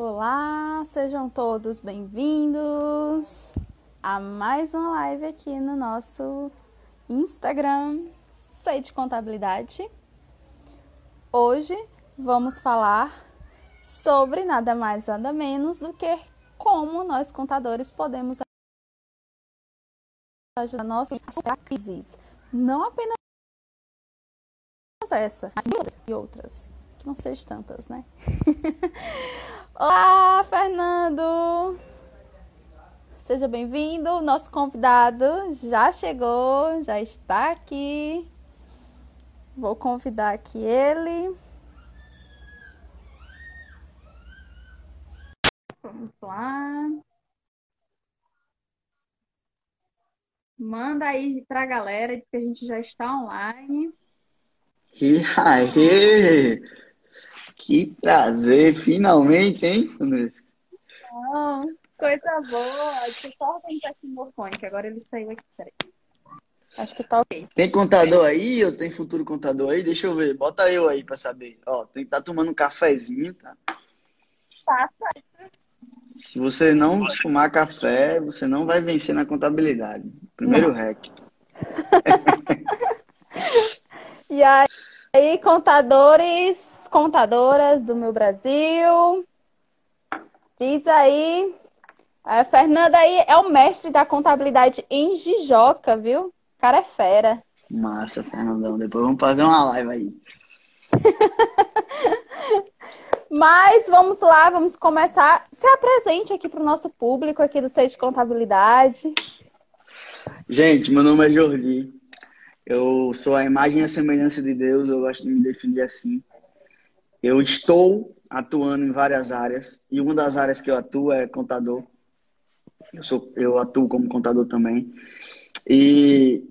Olá, sejam todos bem-vindos a mais uma live aqui no nosso Instagram, Sei de Contabilidade. Hoje vamos falar sobre nada mais nada menos do que como nós contadores podemos ajudar nós a crises, não apenas essa, mas e outras, que não sejam tantas, né? Olá, Fernando! Seja bem-vindo. Nosso convidado já chegou, já está aqui. Vou convidar aqui ele. Vamos lá. Manda aí para a galera, diz que a gente já está online. E aí! Que prazer, finalmente, hein, Andressa? Não, coisa boa. Deixa eu só organizar aqui o meu fone, que agora ele saiu aqui. Peraí. Acho que tá ok. Tem contador aí ou tem futuro contador aí? Deixa eu ver. Bota eu aí pra saber. Ó, tem que estar tá tomando um cafezinho, tá? Tá certo. Se você não tomar café, você não vai vencer na contabilidade. Primeiro rec. e aí? Aí, contadores, contadoras do meu Brasil. Diz aí. A Fernanda aí é o mestre da contabilidade em Jijoca, viu? O cara é fera. Massa, Fernandão. Depois vamos fazer uma live aí. Mas vamos lá, vamos começar. Se apresente aqui para o nosso público aqui do Seio de Contabilidade. Gente, meu nome é Jordi. Eu sou a imagem e a semelhança de Deus, eu gosto de me definir assim. Eu estou atuando em várias áreas e uma das áreas que eu atuo é contador. Eu, sou, eu atuo como contador também. E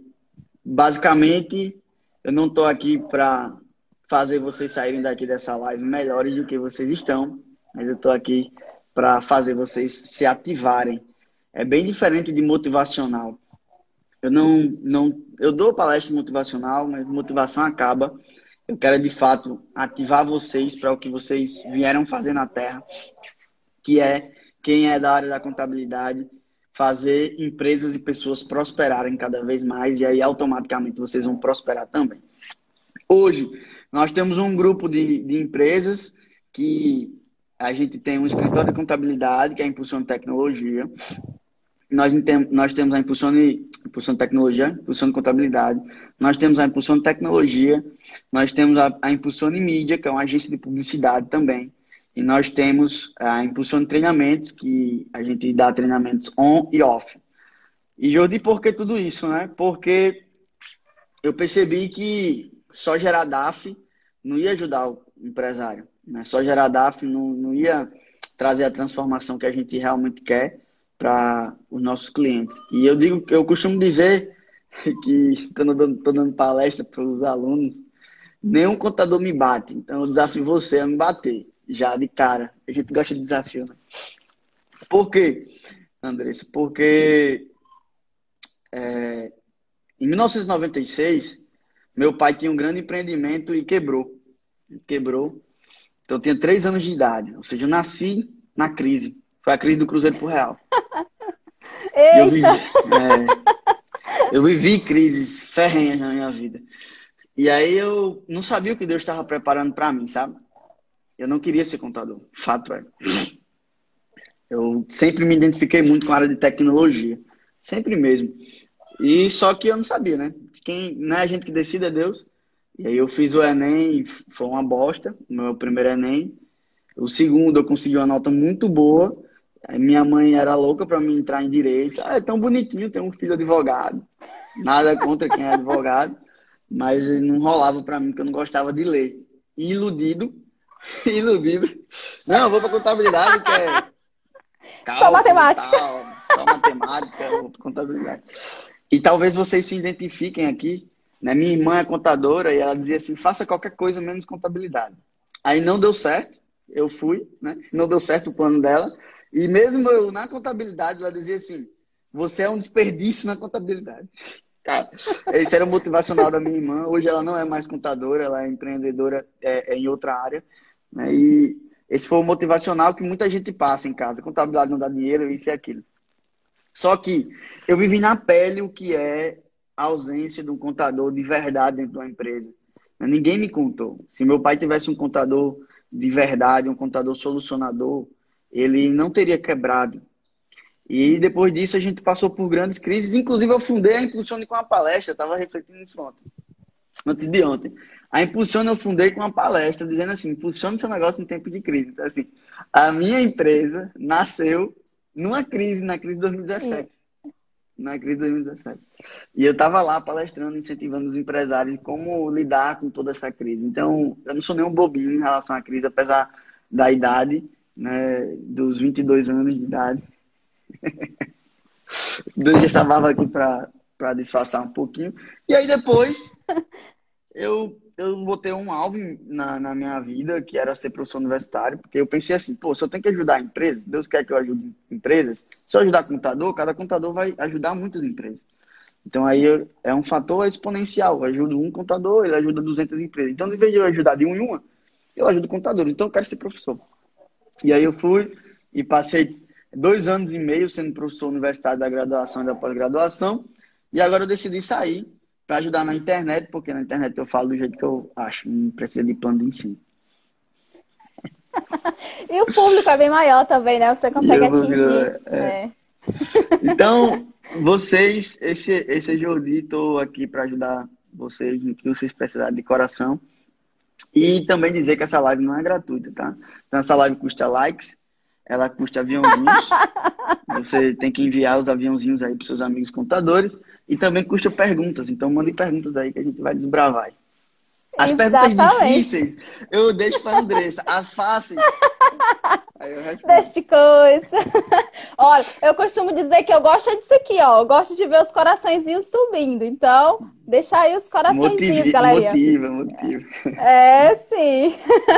basicamente eu não estou aqui para fazer vocês saírem daqui dessa live melhores do que vocês estão, mas eu estou aqui para fazer vocês se ativarem. É bem diferente de motivacional. Eu não, não, eu dou palestra motivacional, mas motivação acaba. Eu quero de fato ativar vocês para o que vocês vieram fazer na Terra, que é quem é da área da contabilidade fazer empresas e pessoas prosperarem cada vez mais e aí automaticamente vocês vão prosperar também. Hoje nós temos um grupo de, de empresas que a gente tem um escritório de contabilidade que é Impulsão Tecnologia, nós, nós temos a impulsão de tecnologia, impulsão de contabilidade, nós temos a impulsão de tecnologia, nós temos a, a impulsão de mídia, que é uma agência de publicidade também, e nós temos a impulsão de treinamentos, que a gente dá treinamentos on e off. E Jordi, por que tudo isso, né? Porque eu percebi que só gerar DAF não ia ajudar o empresário, né? Só gerar DAF não, não ia trazer a transformação que a gente realmente quer para os nossos clientes. E eu digo, eu costumo dizer que quando eu estou dando palestra para os alunos, nenhum contador me bate. Então eu desafio você a me bater, já de cara. A gente gosta de desafio, né? Por quê, Andressa? Porque é, em 1996, meu pai tinha um grande empreendimento e quebrou. Quebrou. Então eu tinha três anos de idade. Ou seja, eu nasci na crise. Foi a crise do Cruzeiro pro Real. Eu vivi, é, eu vivi crises ferrenhas na minha vida. E aí eu não sabia o que Deus estava preparando para mim, sabe? Eu não queria ser contador. Fato é. Eu sempre me identifiquei muito com a área de tecnologia. Sempre mesmo. E só que eu não sabia, né? Quem não é a gente que decide é Deus. E aí eu fiz o Enem, foi uma bosta, meu primeiro Enem. O segundo eu consegui uma nota muito boa. Minha mãe era louca para mim entrar em direito. Ah, é tão bonitinho, tem um filho advogado. Nada contra quem é advogado, mas não rolava para mim, porque eu não gostava de ler. Iludido, iludido. Não, eu vou para contabilidade, que é. Cálculo, só matemática. Tal, só matemática, vou pra contabilidade. E talvez vocês se identifiquem aqui. Né? Minha irmã é contadora e ela dizia assim: faça qualquer coisa menos contabilidade. Aí não deu certo, eu fui, né? Não deu certo o plano dela. E mesmo eu, na contabilidade, ela dizia assim: você é um desperdício na contabilidade. Cara, esse era o motivacional da minha irmã. Hoje ela não é mais contadora, ela é empreendedora é, é em outra área. Né? E Esse foi o motivacional que muita gente passa em casa. Contabilidade não dá dinheiro, isso e aquilo. Só que eu vivi na pele o que é a ausência de um contador de verdade dentro de uma empresa. Ninguém me contou. Se meu pai tivesse um contador de verdade, um contador solucionador, ele não teria quebrado. E depois disso a gente passou por grandes crises. Inclusive eu fundei a Impulsione com uma palestra, estava refletindo nisso ontem, antes de ontem. A Impulsione eu fundei com uma palestra dizendo assim, impulsione seu negócio em tempo de crise. Então assim, a minha empresa nasceu numa crise, na crise de 2017. Na crise de 2017. E eu estava lá palestrando, incentivando os empresários como lidar com toda essa crise. Então, eu não sou nenhum bobinho em relação à crise, apesar da idade, né, dos 22 anos de idade. Deixa essa barba aqui para disfarçar um pouquinho. E aí depois eu, eu botei um alvo na, na minha vida, que era ser professor universitário, porque eu pensei assim, pô, se eu tenho que ajudar empresas, Deus quer que eu ajude empresas, se eu ajudar contador, cada contador vai ajudar muitas empresas. Então aí eu, é um fator exponencial. Eu ajudo um contador, ele ajuda 200 empresas. Então, em vez de eu ajudar de um em uma, eu ajudo o contador. Então, eu quero ser professor. E aí eu fui e passei dois anos e meio sendo professor universitário da graduação e da pós-graduação. E agora eu decidi sair para ajudar na internet, porque na internet eu falo do jeito que eu acho, não precisa de plano de ensino. e o público é bem maior também, né? Você consegue atingir. É. É. Então, vocês, esse, esse é Jordi, estou aqui para ajudar vocês no que vocês precisarem de coração. E também dizer que essa live não é gratuita, tá? Então, essa live custa likes, ela custa aviãozinhos. Você tem que enviar os aviãozinhos aí para seus amigos contadores. E também custa perguntas. Então, mande perguntas aí que a gente vai desbravar. As Exatamente. perguntas difíceis eu deixo para a Andressa. As fáceis. Deixa de coisa. Olha, eu costumo dizer que eu gosto disso aqui, ó. Eu gosto de ver os coraçõezinhos subindo. Então, deixa aí os coraçõezinhos, galera. Motiva, motiva. É, sim.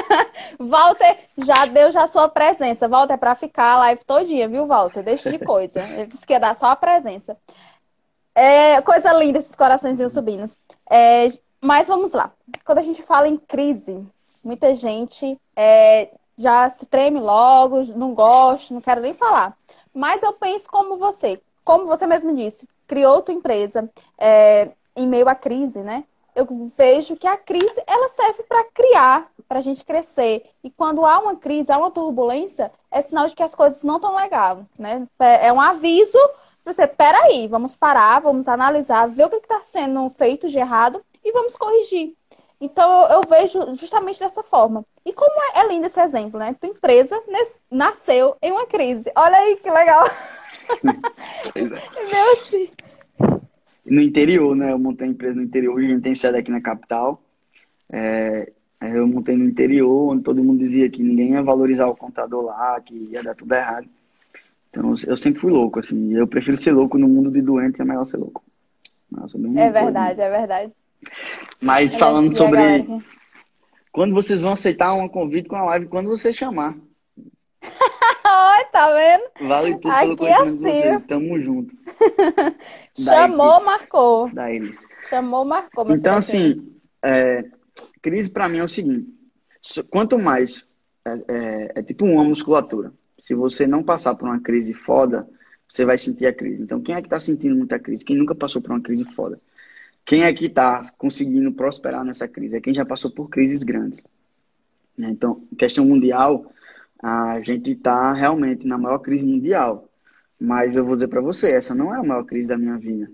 Walter já deu já sua presença. Walter, é para ficar a live todinha, viu, Walter? Deixa de coisa. Ele disse que ia dar só a presença. É, coisa linda esses coraçõezinhos subindo. É, mas vamos lá. Quando a gente fala em crise, muita gente é, já se treme logo, não gosto, não quero nem falar. Mas eu penso como você, como você mesmo disse, criou tua empresa é, em meio à crise, né? Eu vejo que a crise ela serve para criar, para a gente crescer. E quando há uma crise, há uma turbulência, é sinal de que as coisas não estão legais, né? É, é um aviso para você, peraí, vamos parar, vamos analisar, ver o que está sendo feito de errado e vamos corrigir. Então eu, eu, vejo justamente dessa forma. E como é, é lindo esse exemplo, né? Tua empresa nasceu em uma crise. Olha aí que legal. é. Meu assim. No interior, né? Eu montei a empresa no interior, hoje a gente tem sede aqui na capital. É, eu montei no interior, onde todo mundo dizia que ninguém ia valorizar o contador lá, que ia dar tudo errado. Então eu sempre fui louco, assim. Eu prefiro ser louco no mundo de doentes, é melhor ser louco. Nossa, é verdade, é verdem Mas falando sobre. Quando vocês vão aceitar um convite com a live, quando você chamar. Oi, tá vendo? Vale tudo Aqui pelo é assim. Tamo junto. Chamou, marcou. Da eles. Chamou, marcou. Então, assim, é, crise para mim é o seguinte. Quanto mais... É, é, é tipo uma musculatura. Se você não passar por uma crise foda, você vai sentir a crise. Então, quem é que está sentindo muita crise? Quem nunca passou por uma crise foda? Quem é que está conseguindo prosperar nessa crise? É quem já passou por crises grandes. Né? Então, questão mundial, a gente está realmente na maior crise mundial. Mas eu vou dizer para você, essa não é a maior crise da minha vida.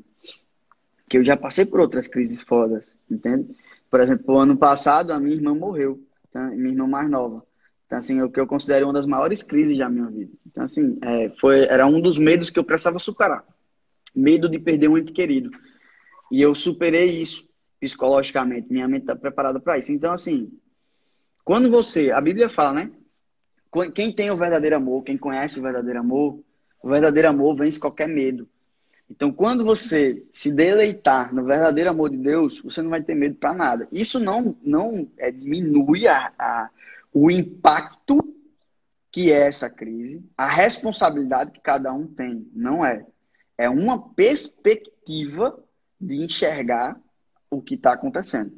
Que eu já passei por outras crises fodas, entende? Por exemplo, o ano passado a minha irmã morreu, tá? minha irmã mais nova. Então, assim, o que eu considero uma das maiores crises da minha vida. Então, assim, é, foi, era um dos medos que eu precisava superar. Medo de perder um ente querido. E eu superei isso psicologicamente. Minha mente está preparada para isso. Então, assim, quando você. A Bíblia fala, né? Quem tem o verdadeiro amor, quem conhece o verdadeiro amor, o verdadeiro amor vence qualquer medo. Então, quando você se deleitar no verdadeiro amor de Deus, você não vai ter medo para nada. Isso não, não é, diminui a, a, o impacto que é essa crise, a responsabilidade que cada um tem. Não é. É uma perspectiva de enxergar o que está acontecendo.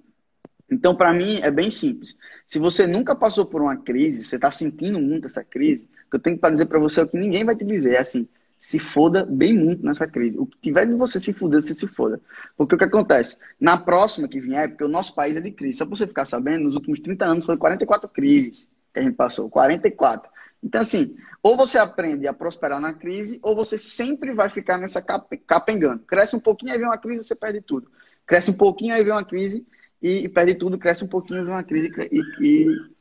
Então, para mim, é bem simples. Se você nunca passou por uma crise, você está sentindo muito essa crise, o que eu tenho para dizer para você é o que ninguém vai te dizer. É assim, se foda bem muito nessa crise. O que tiver de você se fuder, você se foda. Porque o que acontece? Na próxima que vier, porque o nosso país é de crise. Só para você ficar sabendo, nos últimos 30 anos foram 44 crises que a gente passou. 44. Então, assim, ou você aprende a prosperar na crise, ou você sempre vai ficar nessa capengando. Cresce um pouquinho, aí vem uma crise, você perde tudo. Cresce um pouquinho, aí vem uma crise e, e perde tudo. Cresce um pouquinho, vem uma crise e. e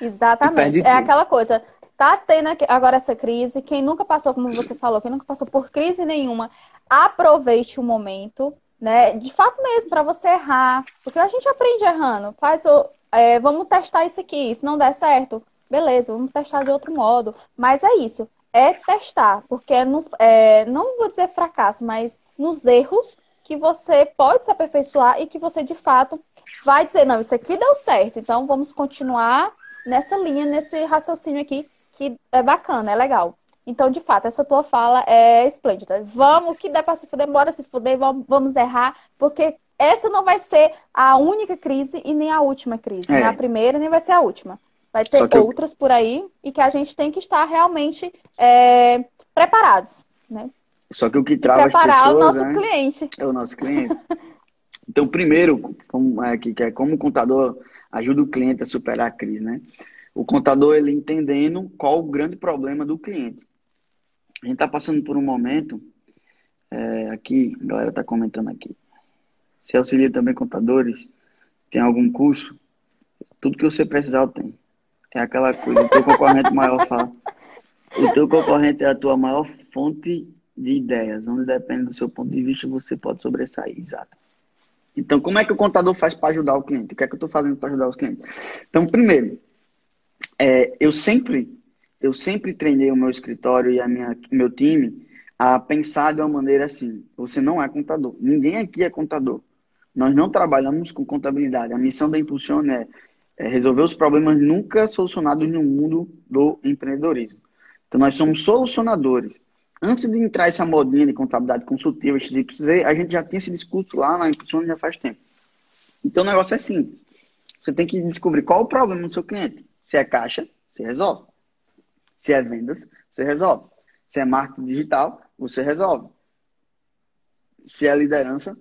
Exatamente. E é aquela coisa. Tá tendo agora essa crise. Quem nunca passou, como você falou, quem nunca passou por crise nenhuma, aproveite o momento, né? De fato mesmo, para você errar. Porque a gente aprende errando. Faz o. É, vamos testar isso aqui. Se não der certo, beleza, vamos testar de outro modo. Mas é isso. É testar, porque é no, é, não vou dizer fracasso, mas nos erros que você pode se aperfeiçoar e que você de fato vai dizer, não, isso aqui deu certo, então vamos continuar nessa linha, nesse raciocínio aqui que é bacana, é legal. Então, de fato, essa tua fala é esplêndida. Vamos, que der para se fuder, bora se fuder, vamos errar, porque essa não vai ser a única crise e nem a última crise. É. Nem a primeira, nem vai ser a última. Vai ter outras eu... por aí e que a gente tem que estar realmente é, preparados, né? Só que o que trava preparar as pessoas, o nosso né? cliente. É o nosso cliente. então, primeiro, como, é, que, é como o contador ajuda o cliente a superar a crise, né? o contador ele entendendo qual o grande problema do cliente. A gente está passando por um momento, é, aqui, a galera está comentando aqui. Se auxilia também contadores, tem algum curso, tudo que você precisar eu tenho. É aquela coisa, o teu concorrente maior fala. O teu concorrente é a tua maior fonte de ideias, onde depende do seu ponto de vista, você pode sobressair, exato. Então, como é que o contador faz para ajudar o cliente? O que é que eu estou fazendo para ajudar os clientes? Então, primeiro, é, eu sempre eu sempre treinei o meu escritório e a minha meu time a pensar de uma maneira assim. Você não é contador. Ninguém aqui é contador. Nós não trabalhamos com contabilidade. A missão da Impulsione é, é resolver os problemas nunca solucionados no mundo do empreendedorismo. Então, nós somos solucionadores. Antes de entrar essa modinha de contabilidade consultiva, a gente já tinha esse discurso lá na Impulsione já faz tempo. Então, o negócio é simples. Você tem que descobrir qual o problema do seu cliente. Se é caixa, você resolve. Se é vendas, você resolve. Se é marketing digital, você resolve. Se é liderança,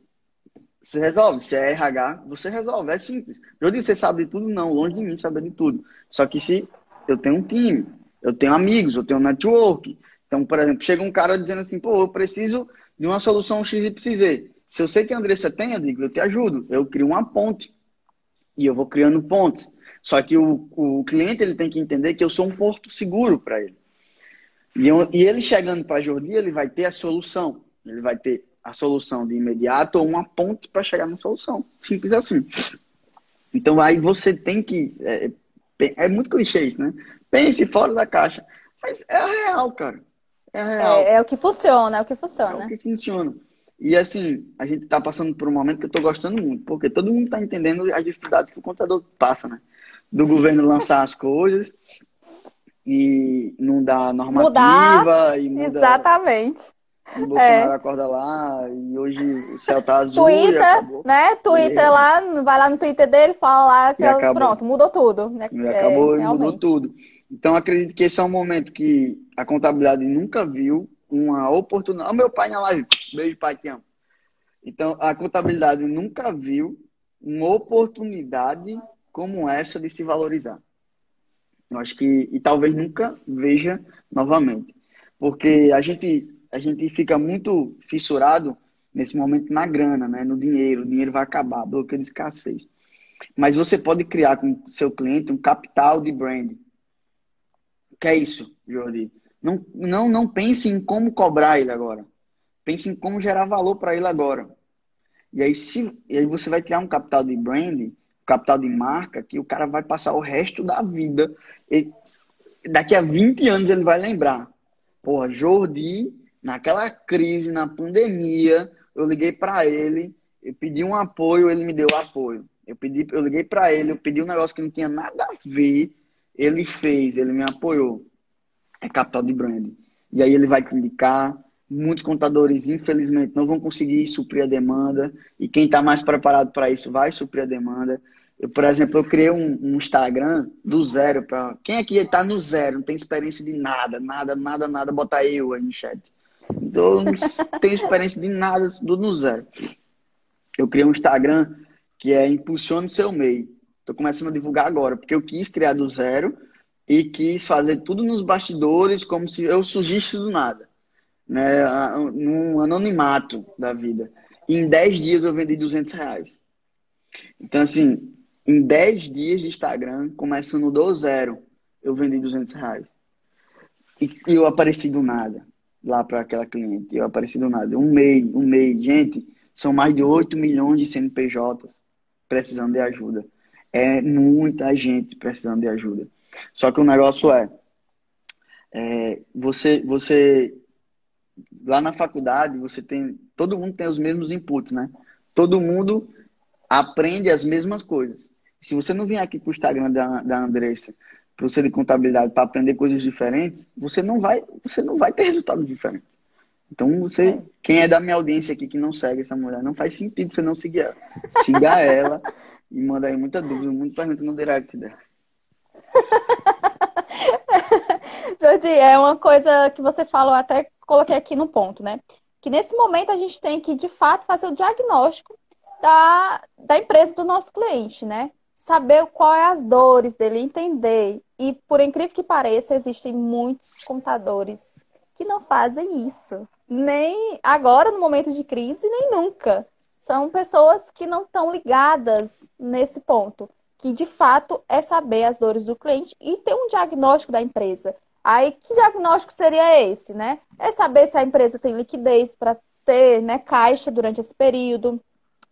você resolve. Se é RH, você resolve. É simples. Eu disse, você sabe de tudo? Não, longe de mim saber de tudo. Só que se eu tenho um time, eu tenho amigos, eu tenho um network. Então, por exemplo, chega um cara dizendo assim, pô, eu preciso de uma solução XYZ. Se eu sei que a Andressa tem, eu digo, eu te ajudo. Eu crio uma ponte. E eu vou criando pontes. Só que o, o cliente ele tem que entender que eu sou um porto seguro para ele. E, eu, e, ele chegando para a Jordi, ele vai ter a solução. Ele vai ter a solução de imediato ou uma ponte para chegar na solução. Simples assim. Então aí você tem que. É, é, muito clichê isso, né? Pense fora da caixa. Mas é a real, cara. É a real. É, é o que funciona, é o que funciona. É o que funciona. E assim, a gente está passando por um momento que eu estou gostando muito, porque todo mundo está entendendo as dificuldades que o contador passa, né? do governo lançar as coisas e não dar normativa Mudar, e muda, Exatamente. O Bolsonaro é. acorda lá e hoje o céu tá azul. Twitter, né? Twitter é. lá, vai lá no Twitter dele, fala lá que acabou. pronto, mudou tudo. Né? E acabou é, e mudou tudo. Então acredito que esse é um momento que a contabilidade nunca viu uma oportunidade. Olha meu pai na live. Beijo, pai, te amo. Então a contabilidade nunca viu uma oportunidade como essa de se valorizar. Eu acho que, e talvez nunca veja novamente. Porque a gente, a gente fica muito fissurado nesse momento na grana, né? no dinheiro. O dinheiro vai acabar, bloqueio de escassez. Mas você pode criar com seu cliente um capital de brand. Que é isso, Jordi? Não, não, não pense em como cobrar ele agora. Pense em como gerar valor para ele agora. E aí, se, e aí você vai criar um capital de brand capital de marca que o cara vai passar o resto da vida. E daqui a 20 anos ele vai lembrar. Porra, Jordi, naquela crise, na pandemia, eu liguei para ele, eu pedi um apoio, ele me deu apoio. Eu, pedi, eu liguei para ele, eu pedi um negócio que não tinha nada a ver, ele fez, ele me apoiou. É capital de brand. E aí ele vai te indicar, Muitos contadores, infelizmente, não vão conseguir suprir a demanda, e quem está mais preparado para isso vai suprir a demanda. Eu, por exemplo, eu criei um, um Instagram do zero para quem aqui está no zero, não tem experiência de nada, nada, nada, nada, bota eu aí no chat. Então, não tenho experiência de nada, tudo no zero. Eu criei um Instagram que é Impulsione Seu MEI. Estou começando a divulgar agora, porque eu quis criar do zero e quis fazer tudo nos bastidores, como se eu surgisse do nada, né? num anonimato da vida. E em 10 dias eu vendi 200 reais. Então, assim, em 10 dias de Instagram, começando do zero, eu vendi 200 reais. E eu apareci do nada lá para aquela cliente. Eu apareci do nada. Um mês, um mês. Gente, são mais de 8 milhões de CNPJs precisando de ajuda. É muita gente precisando de ajuda. Só que o negócio é, é você, você lá na faculdade você tem, todo mundo tem os mesmos inputs, né? Todo mundo aprende as mesmas coisas. Se você não vier aqui para o Instagram da, da Andressa, para você de contabilidade, para aprender coisas diferentes, você não vai, você não vai ter resultados diferentes. Então você, é. quem é da minha audiência aqui que não segue essa mulher, não faz sentido você não seguir ela. Siga ela e manda aí muita dúvida, muita pergunta no direct dela. Jordi, é uma coisa que você falou, até coloquei aqui no ponto, né? Que nesse momento a gente tem que, de fato, fazer o diagnóstico da, da empresa do nosso cliente, né? Saber qual é as dores dele, entender. E, por incrível que pareça, existem muitos contadores que não fazem isso. Nem agora, no momento de crise, nem nunca. São pessoas que não estão ligadas nesse ponto que de fato é saber as dores do cliente e ter um diagnóstico da empresa. Aí, que diagnóstico seria esse, né? É saber se a empresa tem liquidez para ter né, caixa durante esse período.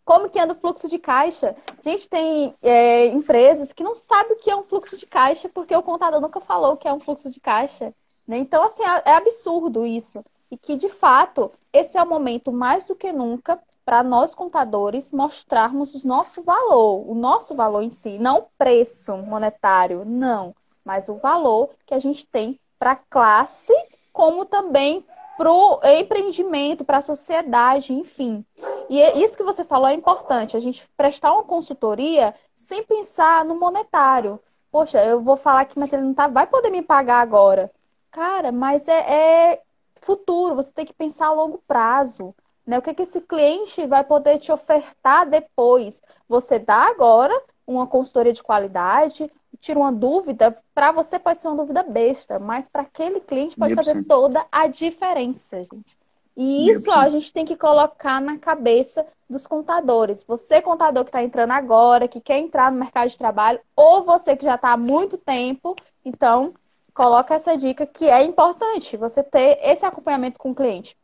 Como que anda o fluxo de caixa? A gente tem é, empresas que não sabem o que é um fluxo de caixa porque o contador nunca falou o que é um fluxo de caixa. Né? Então, assim, é, é absurdo isso. E que, de fato, esse é o momento mais do que nunca para nós contadores mostrarmos o nosso valor, o nosso valor em si, não o preço monetário, não, mas o valor que a gente tem para a classe, como também para o empreendimento, para a sociedade, enfim. E é isso que você falou é importante, a gente prestar uma consultoria sem pensar no monetário. Poxa, eu vou falar aqui, mas ele não tá, vai poder me pagar agora. Cara, mas é, é futuro, você tem que pensar a longo prazo. Né? O que, é que esse cliente vai poder te ofertar depois? Você dá agora uma consultoria de qualidade, tira uma dúvida, para você pode ser uma dúvida besta, mas para aquele cliente pode fazer toda a diferença, gente. E isso ó, a gente tem que colocar na cabeça dos contadores. Você, contador que está entrando agora, que quer entrar no mercado de trabalho, ou você que já está há muito tempo, então coloca essa dica que é importante você ter esse acompanhamento com o cliente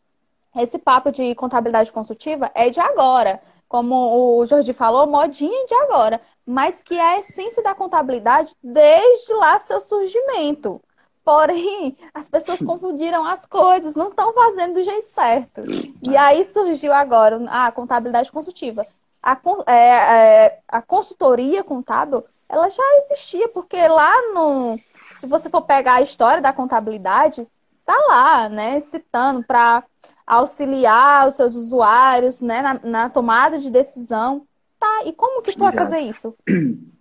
esse papo de contabilidade consultiva é de agora. Como o Jordi falou, modinha de agora. Mas que é a essência da contabilidade desde lá seu surgimento. Porém, as pessoas confundiram as coisas, não estão fazendo do jeito certo. E aí surgiu agora a contabilidade consultiva. A, é, é, a consultoria contábil, ela já existia, porque lá no. Se você for pegar a história da contabilidade, tá lá, né? Citando para auxiliar os seus usuários né, na, na tomada de decisão. Tá, e como que tu vai fazer isso?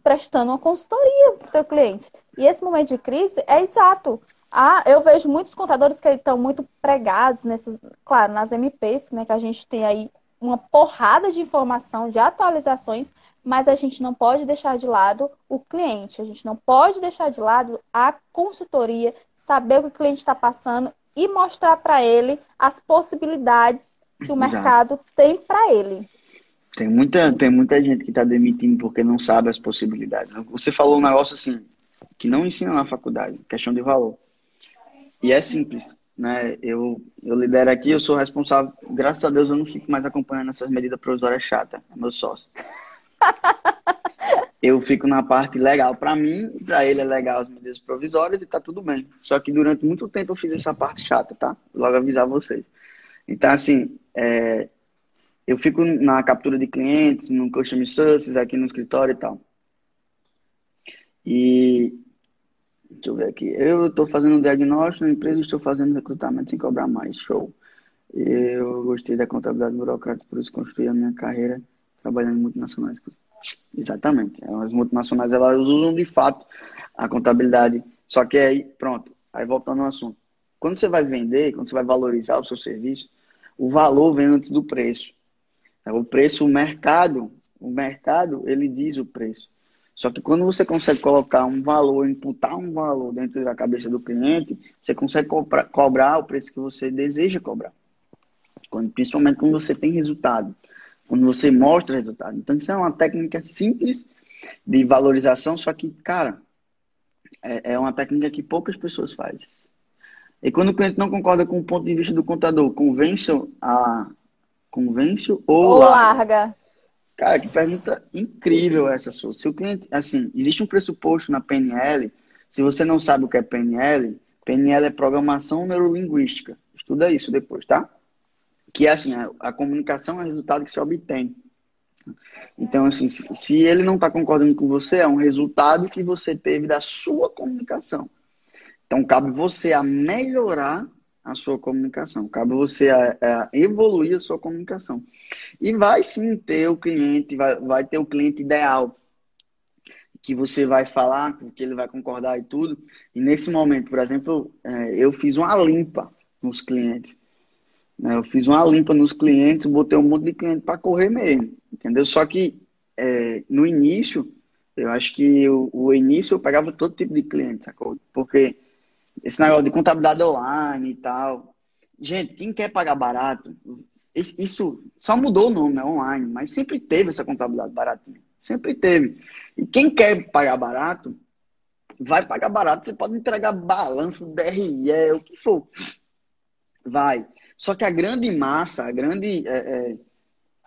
Prestando uma consultoria para o teu cliente. E esse momento de crise é exato. Ah, eu vejo muitos contadores que estão muito pregados nesses, claro, nas MPs, né, que a gente tem aí uma porrada de informação, de atualizações, mas a gente não pode deixar de lado o cliente, a gente não pode deixar de lado a consultoria, saber o que o cliente está passando e mostrar para ele as possibilidades que o mercado Exato. tem para ele. Tem muita, tem muita gente que está demitindo porque não sabe as possibilidades. Você falou um negócio assim, que não ensina na faculdade, questão de valor. E é simples, né? Eu, eu lidero aqui, eu sou responsável, graças a Deus eu não fico mais acompanhando essas medidas provisórias chatas, é meu sócio. eu fico na parte legal para mim, para ele é legal as medidas provisórias e tá tudo bem. Só que durante muito tempo eu fiz essa parte chata, tá? Logo avisar vocês. Então, assim, é, eu fico na captura de clientes, no Customer Services, aqui no escritório e tal. E, deixa eu ver aqui, eu estou fazendo diagnóstico na empresa, estou fazendo recrutamento sem cobrar mais, show. Eu gostei da contabilidade burocrática, por isso construí a minha carreira trabalhando em multinacionais. Exatamente. As multinacionais elas usam de fato a contabilidade. Só que aí, pronto, aí voltando ao assunto. Quando você vai vender, quando você vai valorizar o seu serviço, o valor vem antes do preço. O preço, o mercado, o mercado, ele diz o preço. Só que quando você consegue colocar um valor, imputar um valor dentro da cabeça do cliente, você consegue cobrar, cobrar o preço que você deseja cobrar. Quando, principalmente quando você tem resultado, quando você mostra resultado. Então, isso é uma técnica simples de valorização, só que, cara, é, é uma técnica que poucas pessoas fazem. E quando o cliente não concorda com o ponto de vista do contador, convence a convence ou, ou larga. larga. Cara, que pergunta incrível essa sua. Se o cliente, assim, existe um pressuposto na PNL, se você não sabe o que é PNL, PNL é programação neurolinguística. Estuda isso depois, tá? Que é assim, a, a comunicação é o resultado que se obtém. Então, assim, se, se ele não está concordando com você, é um resultado que você teve da sua comunicação. Então, cabe você a melhorar a sua comunicação, cabe você a, a, evoluir a sua comunicação. E vai sim ter o cliente, vai, vai ter o cliente ideal, que você vai falar, que ele vai concordar e tudo. E nesse momento, por exemplo, é, eu fiz uma limpa nos clientes. Né? Eu fiz uma limpa nos clientes, botei um monte de cliente para correr mesmo, entendeu? Só que é, no início, eu acho que o, o início eu pegava todo tipo de cliente, sacou? Porque esse negócio de contabilidade online e tal. Gente, quem quer pagar barato, isso só mudou o nome, né? Online, mas sempre teve essa contabilidade baratinha. Sempre teve. E quem quer pagar barato, vai pagar barato. Você pode entregar balanço, DRE, o que for. Vai. Só que a grande massa, a grande, é, é,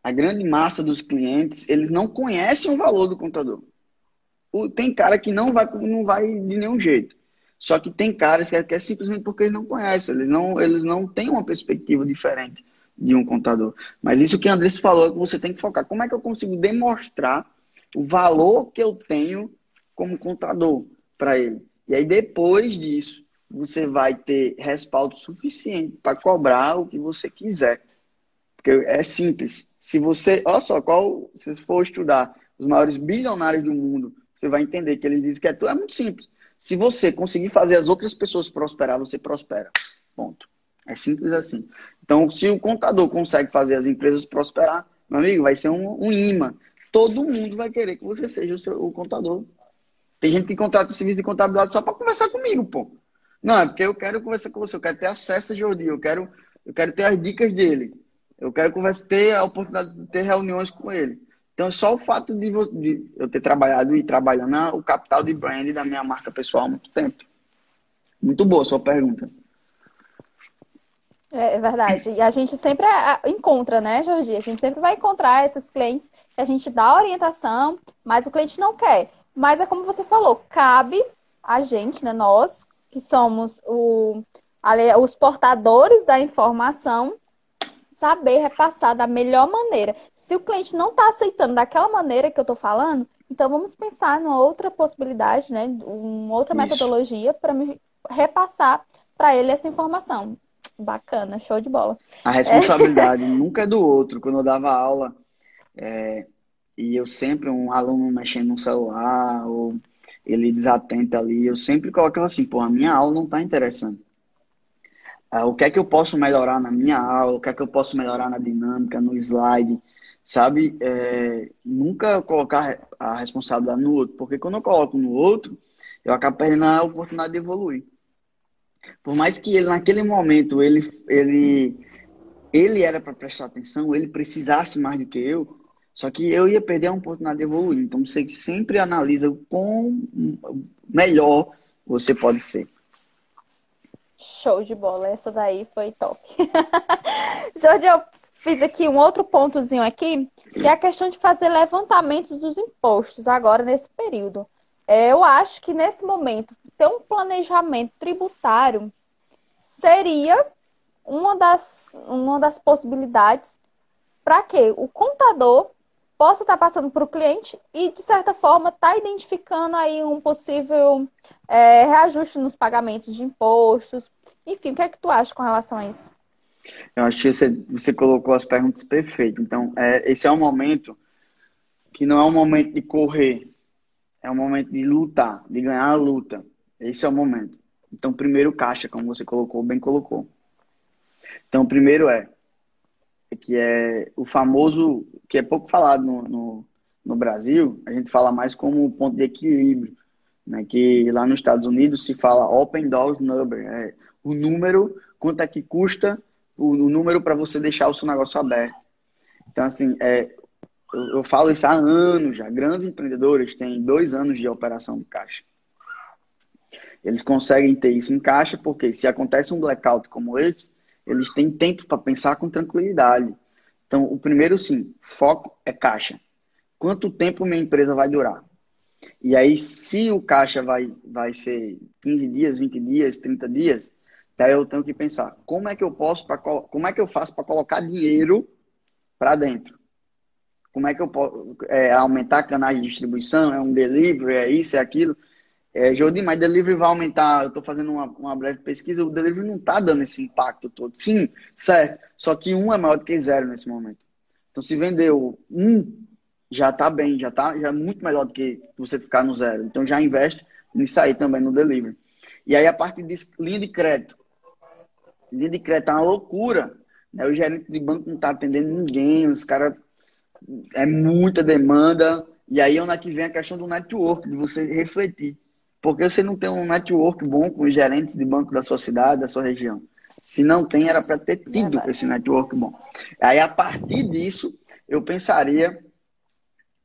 a grande massa dos clientes, eles não conhecem o valor do contador. O, tem cara que não vai, não vai de nenhum jeito. Só que tem caras que é, que é simplesmente porque eles não conhecem, eles não, eles não têm uma perspectiva diferente de um contador. Mas isso que o Andrés falou é que você tem que focar. Como é que eu consigo demonstrar o valor que eu tenho como contador para ele? E aí, depois disso, você vai ter respaldo suficiente para cobrar o que você quiser. Porque é simples. Se você, olha só, qual, se for estudar os maiores bilionários do mundo, você vai entender que eles dizem que é tudo é muito simples. Se você conseguir fazer as outras pessoas prosperar, você prospera. Ponto. É simples assim. Então, se o contador consegue fazer as empresas prosperar, meu amigo, vai ser um, um imã. Todo mundo vai querer que você seja o, seu, o contador. Tem gente que contrata o serviço de contabilidade só para conversar comigo, pô. Não, é porque eu quero conversar com você, eu quero ter acesso a Jordi, eu quero, eu quero ter as dicas dele. Eu quero conversar, ter a oportunidade de ter reuniões com ele. Então, só o fato de, de eu ter trabalhado e trabalhando o capital de brand da minha marca pessoal há muito tempo. Muito boa sua pergunta. É, é verdade. E a gente sempre encontra, né, Jordi? A gente sempre vai encontrar esses clientes que a gente dá orientação, mas o cliente não quer. Mas é como você falou, cabe a gente, né, nós, que somos o, os portadores da informação, saber repassar da melhor maneira. Se o cliente não está aceitando daquela maneira que eu estou falando, então vamos pensar numa outra possibilidade, né? Uma outra Isso. metodologia para me repassar para ele essa informação. Bacana, show de bola. A responsabilidade é. nunca é do outro. Quando eu dava aula, é, e eu sempre, um aluno mexendo no celular, ou ele desatento ali, eu sempre colocava assim, pô, a minha aula não está interessante. Uh, o que é que eu posso melhorar na minha aula, o que é que eu posso melhorar na dinâmica, no slide, sabe? É, nunca colocar a responsabilidade no outro, porque quando eu coloco no outro, eu acabo perdendo a oportunidade de evoluir. Por mais que ele, naquele momento, ele, ele, ele era para prestar atenção, ele precisasse mais do que eu, só que eu ia perder a oportunidade de evoluir. Então, você sempre analisa o quão melhor você pode ser. Show de bola, essa daí foi top. Jorge, eu fiz aqui um outro pontozinho aqui, que é a questão de fazer levantamentos dos impostos agora nesse período. É, eu acho que nesse momento ter um planejamento tributário seria uma das, uma das possibilidades para que o contador possa estar passando para o cliente e, de certa forma, estar tá identificando aí um possível é, reajuste nos pagamentos de impostos. Enfim, o que é que tu acha com relação a isso? Eu acho que você, você colocou as perguntas perfeitas. Então, é, esse é um momento que não é um momento de correr, é um momento de lutar, de ganhar a luta. Esse é o momento. Então, primeiro caixa, como você colocou, bem colocou. Então, primeiro é que é o famoso, que é pouco falado no, no, no Brasil, a gente fala mais como ponto de equilíbrio, né? Que lá nos Estados Unidos se fala open doors number, é o número, quanto é que custa o, o número para você deixar o seu negócio aberto. Então, assim, é, eu, eu, falo isso há anos já. Grandes empreendedores têm dois anos de operação de caixa. Eles conseguem ter isso em caixa porque se acontece um blackout como esse, eles têm tempo para pensar com tranquilidade. Então, o primeiro, sim, foco é caixa. Quanto tempo minha empresa vai durar? E aí, se o caixa vai, vai ser 15 dias, 20 dias, 30 dias, daí eu tenho que pensar, como é que eu posso, pra, como é que eu faço para colocar dinheiro para dentro? Como é que eu posso é, aumentar canais de distribuição? É um delivery, é isso, é aquilo? É, Jordi, mas delivery vai aumentar. Eu estou fazendo uma, uma breve pesquisa. O delivery não está dando esse impacto todo. Sim, certo. Só que um é maior do que zero nesse momento. Então, se vendeu um, já está bem, já está já é muito melhor do que você ficar no zero. Então, já investe nisso aí também no delivery. E aí, a parte de linha de crédito. Linha de crédito é uma loucura. Né? O gerente de banco não está atendendo ninguém. Os caras é muita demanda. E aí onde é que vem a questão do network, de você refletir. Porque você não tem um network bom com os gerentes de banco da sua cidade, da sua região. Se não tem, era para ter tido esse network bom. Aí, a partir disso, eu pensaria,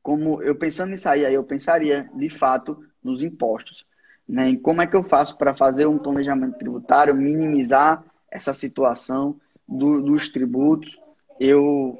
como eu pensando nisso aí, aí eu pensaria, de fato, nos impostos. Né? E como é que eu faço para fazer um planejamento tributário, minimizar essa situação do, dos tributos? Eu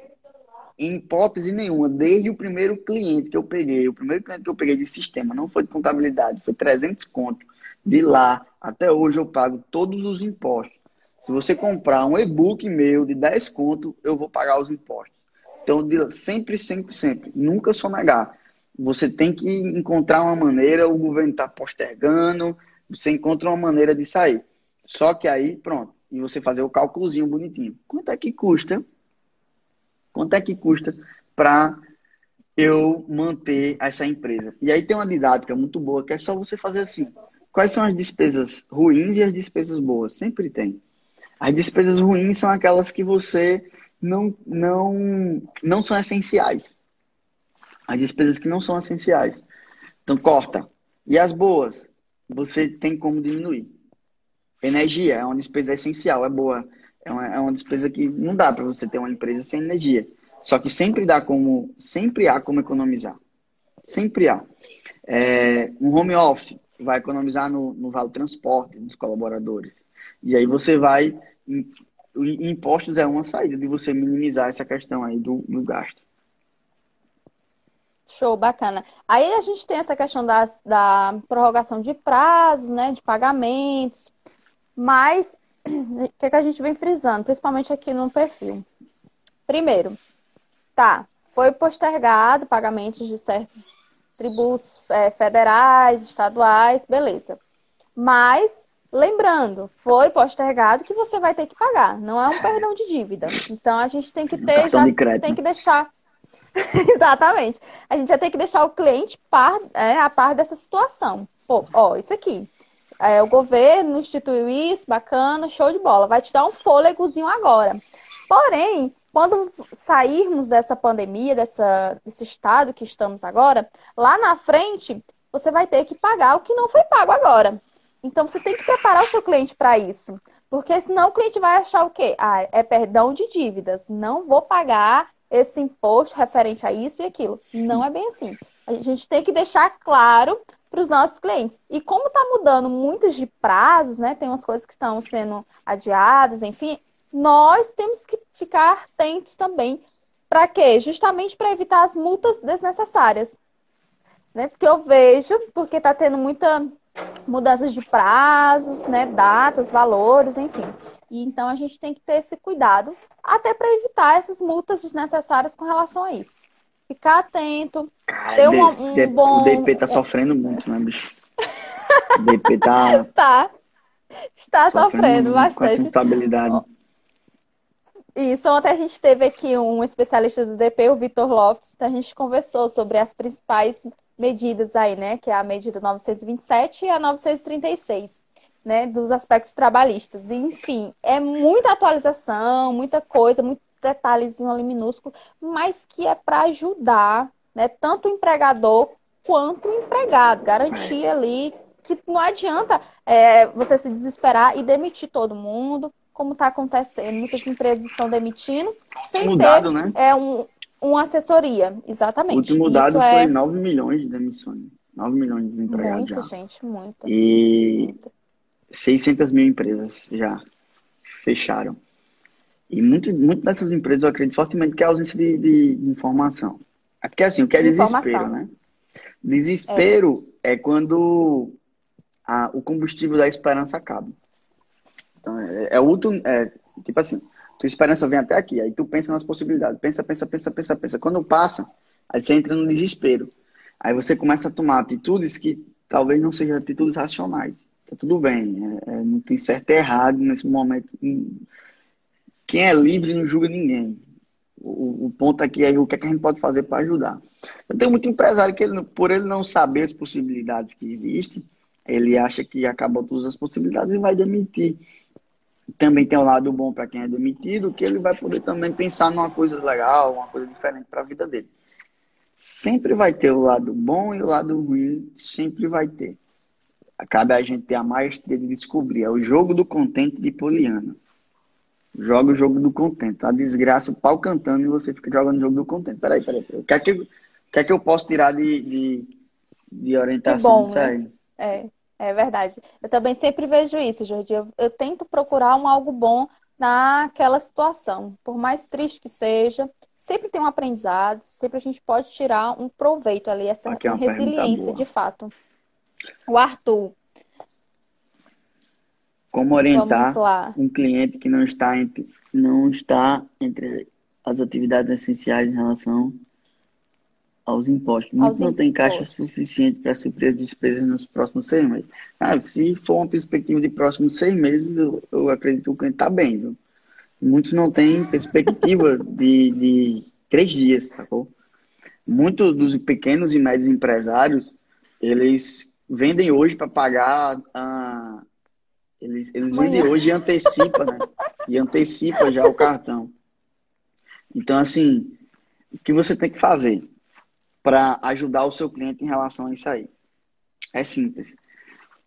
em hipótese nenhuma, desde o primeiro cliente que eu peguei, o primeiro cliente que eu peguei de sistema, não foi de contabilidade, foi 300 conto. De lá até hoje eu pago todos os impostos. Se você comprar um e-book meu de 10 conto, eu vou pagar os impostos. Então, sempre, sempre, sempre, nunca sonegar. Você tem que encontrar uma maneira, o governo está postergando, você encontra uma maneira de sair. Só que aí, pronto, e você fazer o cálculozinho bonitinho. Quanto é que custa Quanto é que custa para eu manter essa empresa? E aí tem uma didática muito boa que é só você fazer assim. Quais são as despesas ruins e as despesas boas? Sempre tem. As despesas ruins são aquelas que você não, não, não são essenciais. As despesas que não são essenciais. Então, corta. E as boas? Você tem como diminuir. Energia é uma despesa essencial, é boa. É uma, é uma despesa que não dá para você ter uma empresa sem energia. Só que sempre dá como, sempre há como economizar. Sempre há. É, um home office vai economizar no, no vale transporte dos colaboradores. E aí você vai. Impostos é uma saída de você minimizar essa questão aí do, do gasto. Show, bacana. Aí a gente tem essa questão das, da prorrogação de prazos, né, de pagamentos, mas o que, é que a gente vem frisando, principalmente aqui no perfil? Primeiro, tá, foi postergado pagamentos de certos tributos é, federais, estaduais, beleza. Mas, lembrando, foi postergado que você vai ter que pagar, não é um perdão de dívida. Então a gente tem que ter, já de tem que deixar. Exatamente. A gente já tem que deixar o cliente par, é, a par dessa situação. Pô, ó, isso aqui. É, o governo instituiu isso, bacana, show de bola. Vai te dar um fôlegozinho agora. Porém, quando sairmos dessa pandemia, dessa, desse estado que estamos agora, lá na frente, você vai ter que pagar o que não foi pago agora. Então, você tem que preparar o seu cliente para isso. Porque senão o cliente vai achar o quê? Ah, é perdão de dívidas. Não vou pagar esse imposto referente a isso e aquilo. Não é bem assim. A gente tem que deixar claro para os nossos clientes. E como está mudando muitos de prazos, né? Tem umas coisas que estão sendo adiadas, enfim, nós temos que ficar atentos também. Para quê? Justamente para evitar as multas desnecessárias. Né? Porque eu vejo, porque está tendo muita mudanças de prazos, né? Datas, valores, enfim. E então a gente tem que ter esse cuidado, até para evitar essas multas desnecessárias com relação a isso ficar atento. ter um, um bom... O DP tá sofrendo muito, né, bicho? O DP tá. tá. Está sofrendo, sofrendo bastante. Com essa instabilidade. Isso, ontem a gente teve aqui um especialista do DP, o Vitor Lopes, então a gente conversou sobre as principais medidas aí, né? Que é a medida 927 e a 936, né? Dos aspectos trabalhistas. Enfim, é muita atualização, muita coisa, muito detalhezinho ali minúsculo, mas que é para ajudar, né? Tanto o empregador quanto o empregado, garantir é. ali que não adianta é, você se desesperar e demitir todo mundo, como está acontecendo. Muitas empresas estão demitindo sem Mudado, ter né? é, um, uma assessoria. Exatamente. O último dado foi é... 9 milhões de demissões. 9 milhões de desempregados muito, já. gente, muito. E muito. 600 mil empresas já fecharam. E muito, muito dessas empresas eu acredito fortemente que é a ausência de, de, de informação. É porque assim, o que é desespero, né? Desespero é, é quando a, o combustível da esperança acaba. Então, é, é o último. É, tipo assim, tua esperança vem até aqui, aí tu pensa nas possibilidades. Pensa, pensa, pensa, pensa, pensa. Quando passa, aí você entra no desespero. Aí você começa a tomar atitudes que talvez não sejam atitudes racionais. Tá tudo bem, é, é, não tem certo e errado nesse momento. Quem é livre não julga ninguém. O, o ponto aqui é o que, é que a gente pode fazer para ajudar. Eu tenho muito empresário que, ele, por ele não saber as possibilidades que existem, ele acha que acabou todas as possibilidades e vai demitir. Também tem o lado bom para quem é demitido, que ele vai poder também pensar numa coisa legal, uma coisa diferente para a vida dele. Sempre vai ter o lado bom e o lado ruim, sempre vai ter. Cabe a gente ter a maestria de descobrir. É o jogo do contente de Poliana. Joga o jogo do contente. A desgraça, o pau cantando e você fica jogando o jogo do contente. Peraí, peraí, peraí. O que é que, o que, é que eu posso tirar de, de, de orientação bom, disso né? aí? É. É verdade. Eu também sempre vejo isso, Jordi. Eu, eu, tento procurar um algo bom naquela situação. Por mais triste que seja, sempre tem um aprendizado, sempre a gente pode tirar um proveito ali, essa é resiliência de fato. O Arthur. Como orientar um cliente que não está entre, não está entre as atividades essenciais em relação aos impostos. Muitos não têm caixa suficiente para suprir as despesas nos próximos seis meses. Ah, se for uma perspectiva de próximos seis meses, eu, eu acredito que o cliente está bem. Viu? Muitos não têm perspectiva de, de três dias, sacou? Muitos dos pequenos e médios empresários, eles vendem hoje para pagar a... Eles, eles vendem hoje e antecipa, né? E antecipa já o cartão. Então, assim, o que você tem que fazer? para ajudar o seu cliente em relação a isso aí. É simples.